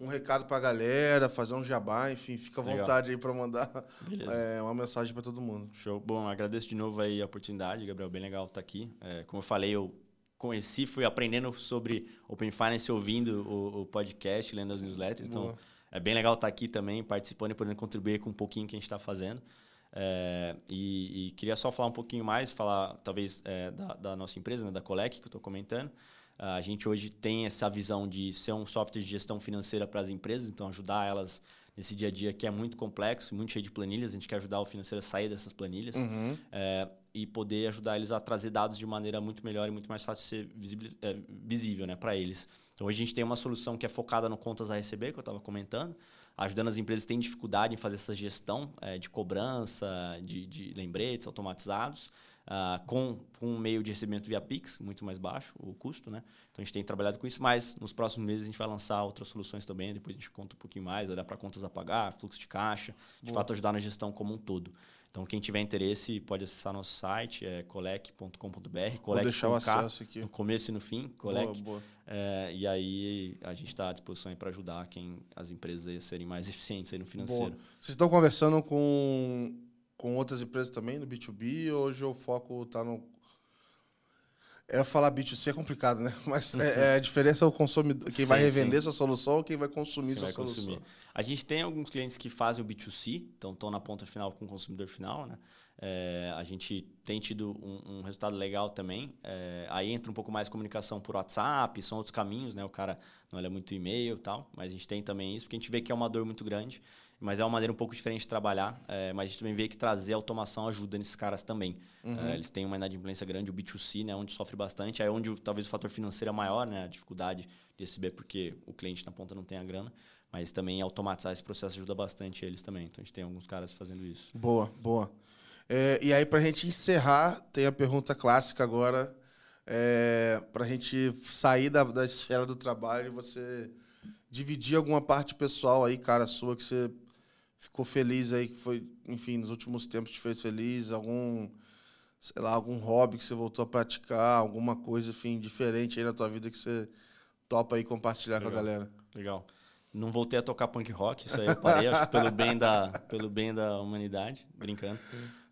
um recado para a galera, fazer um jabá, enfim, fica à vontade Legal. aí para mandar é, uma mensagem para todo mundo. Show. Bom, agradeço de novo aí a oportunidade, Gabriel, bem legal estar aqui. É, como eu falei, eu conheci, fui aprendendo sobre Open Finance ouvindo o, o podcast, lendo as newsletters, então Boa. é bem legal estar aqui também, participando e podendo contribuir com um pouquinho que a gente está fazendo. É, e, e, queria só falar um pouquinho mais, falar talvez é, da, da, nossa empresa, né, da Colec, que eu estou comentando. A gente hoje tem essa visão de ser um software de gestão financeira para as empresas, então ajudar elas nesse dia a dia que é muito complexo, muito cheio de planilhas. A gente quer ajudar o financeiro a sair dessas planilhas uhum. é, e poder ajudar eles a trazer dados de maneira muito melhor e muito mais fácil de ser visível, é, visível né, para eles. Então, hoje a gente tem uma solução que é focada no contas a receber, que eu estava comentando, ajudando as empresas que têm dificuldade em fazer essa gestão é, de cobrança, de, de lembretes automatizados. Uh, com, com um meio de recebimento via Pix, muito mais baixo o custo, né? Então a gente tem trabalhado com isso, mas nos próximos meses a gente vai lançar outras soluções também, depois a gente conta um pouquinho mais, olhar para contas a pagar, fluxo de caixa, de Boa. fato ajudar na gestão como um todo. Então, quem tiver interesse pode acessar nosso site, é colec.com.br. Vou deixar o acesso aqui. No começo e no fim, colec. Boa, boa. É, e aí a gente está à disposição para ajudar quem as empresas a serem mais eficientes no financeiro. Boa. Vocês estão conversando com, com outras empresas também no B2B? Hoje o foco está no é falar B2C é complicado, né? Mas é, é, a diferença é o consumidor, quem sim, vai revender sim. sua solução ou quem vai consumir Você sua vai solução. Consumir. A gente tem alguns clientes que fazem o B2C, então estão na ponta final com o consumidor final, né? É, a gente tem tido um, um resultado legal também. É, aí entra um pouco mais comunicação por WhatsApp, são outros caminhos, né? O cara não olha muito e-mail e tal, mas a gente tem também isso, porque a gente vê que é uma dor muito grande mas é uma maneira um pouco diferente de trabalhar. É, mas a gente também vê que trazer automação ajuda nesses caras também. Uhum. É, eles têm uma inadimplência grande, o B2C, né, onde sofre bastante. É onde talvez o fator financeiro é maior, né, a dificuldade de receber porque o cliente na ponta não tem a grana. Mas também automatizar esse processo ajuda bastante eles também. Então a gente tem alguns caras fazendo isso. Boa, boa. É, e aí, para a gente encerrar, tem a pergunta clássica agora. É, para a gente sair da, da esfera do trabalho e você dividir alguma parte pessoal aí, cara, sua, que você ficou feliz aí, que foi, enfim, nos últimos tempos te fez feliz? Algum, sei lá, algum hobby que você voltou a praticar, alguma coisa, enfim, diferente aí na tua vida que você topa aí compartilhar Legal. com a galera? Legal. Não voltei a tocar punk rock, isso aí eu parei, acho pelo bem da, pelo bem da humanidade, brincando.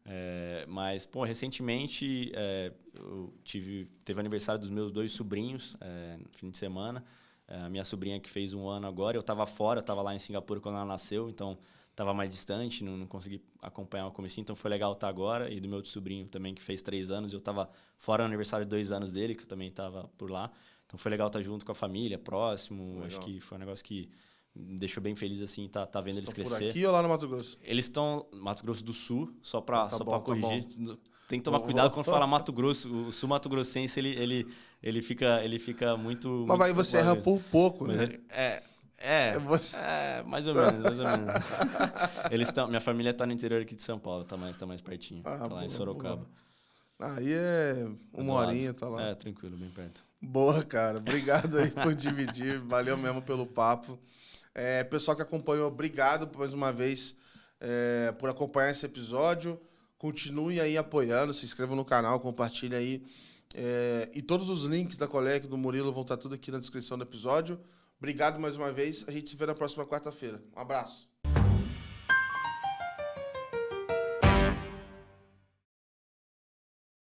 É, mas, pô, recentemente é, eu tive, teve aniversário dos meus dois sobrinhos é, no fim de semana. É, a minha sobrinha que fez um ano agora, eu estava fora, eu estava lá em Singapura quando ela nasceu, então estava mais distante, não, não, consegui acompanhar o começo, então foi legal estar agora. E do meu sobrinho também, que fez três anos, eu estava fora no aniversário de dois anos dele, que eu também estava por lá. Então foi legal estar junto com a família, próximo. Legal. Acho que foi um negócio que me deixou bem feliz, assim, tá, tá vendo eles, eles crescer. por aqui ou lá no Mato Grosso? Eles estão Mato Grosso do Sul, só para ah, tá só bom, tá corrigir. Tá Tem que tomar cuidado quando fala Mato Grosso. O sul Mato Grossense, ele, ele, ele, fica, ele fica muito... Mas muito vai você erra por pouco, Mas né? É, é, é, Você... é, mais ou menos, mais ou menos. Eles estão, minha família está no interior aqui de São Paulo, tá mais, tá mais pertinho, ah, tá lá boa, em Sorocaba. Boa. Aí é uma horinha, tá lá. É, tranquilo, bem perto. Boa, cara. Obrigado aí por dividir, valeu mesmo pelo papo. É, pessoal que acompanhou, obrigado mais uma vez é, por acompanhar esse episódio. Continue aí apoiando, se inscreva no canal, compartilhe aí. É, e todos os links da Colec do Murilo vão estar tudo aqui na descrição do episódio. Obrigado mais uma vez. A gente se vê na próxima quarta-feira. Um abraço.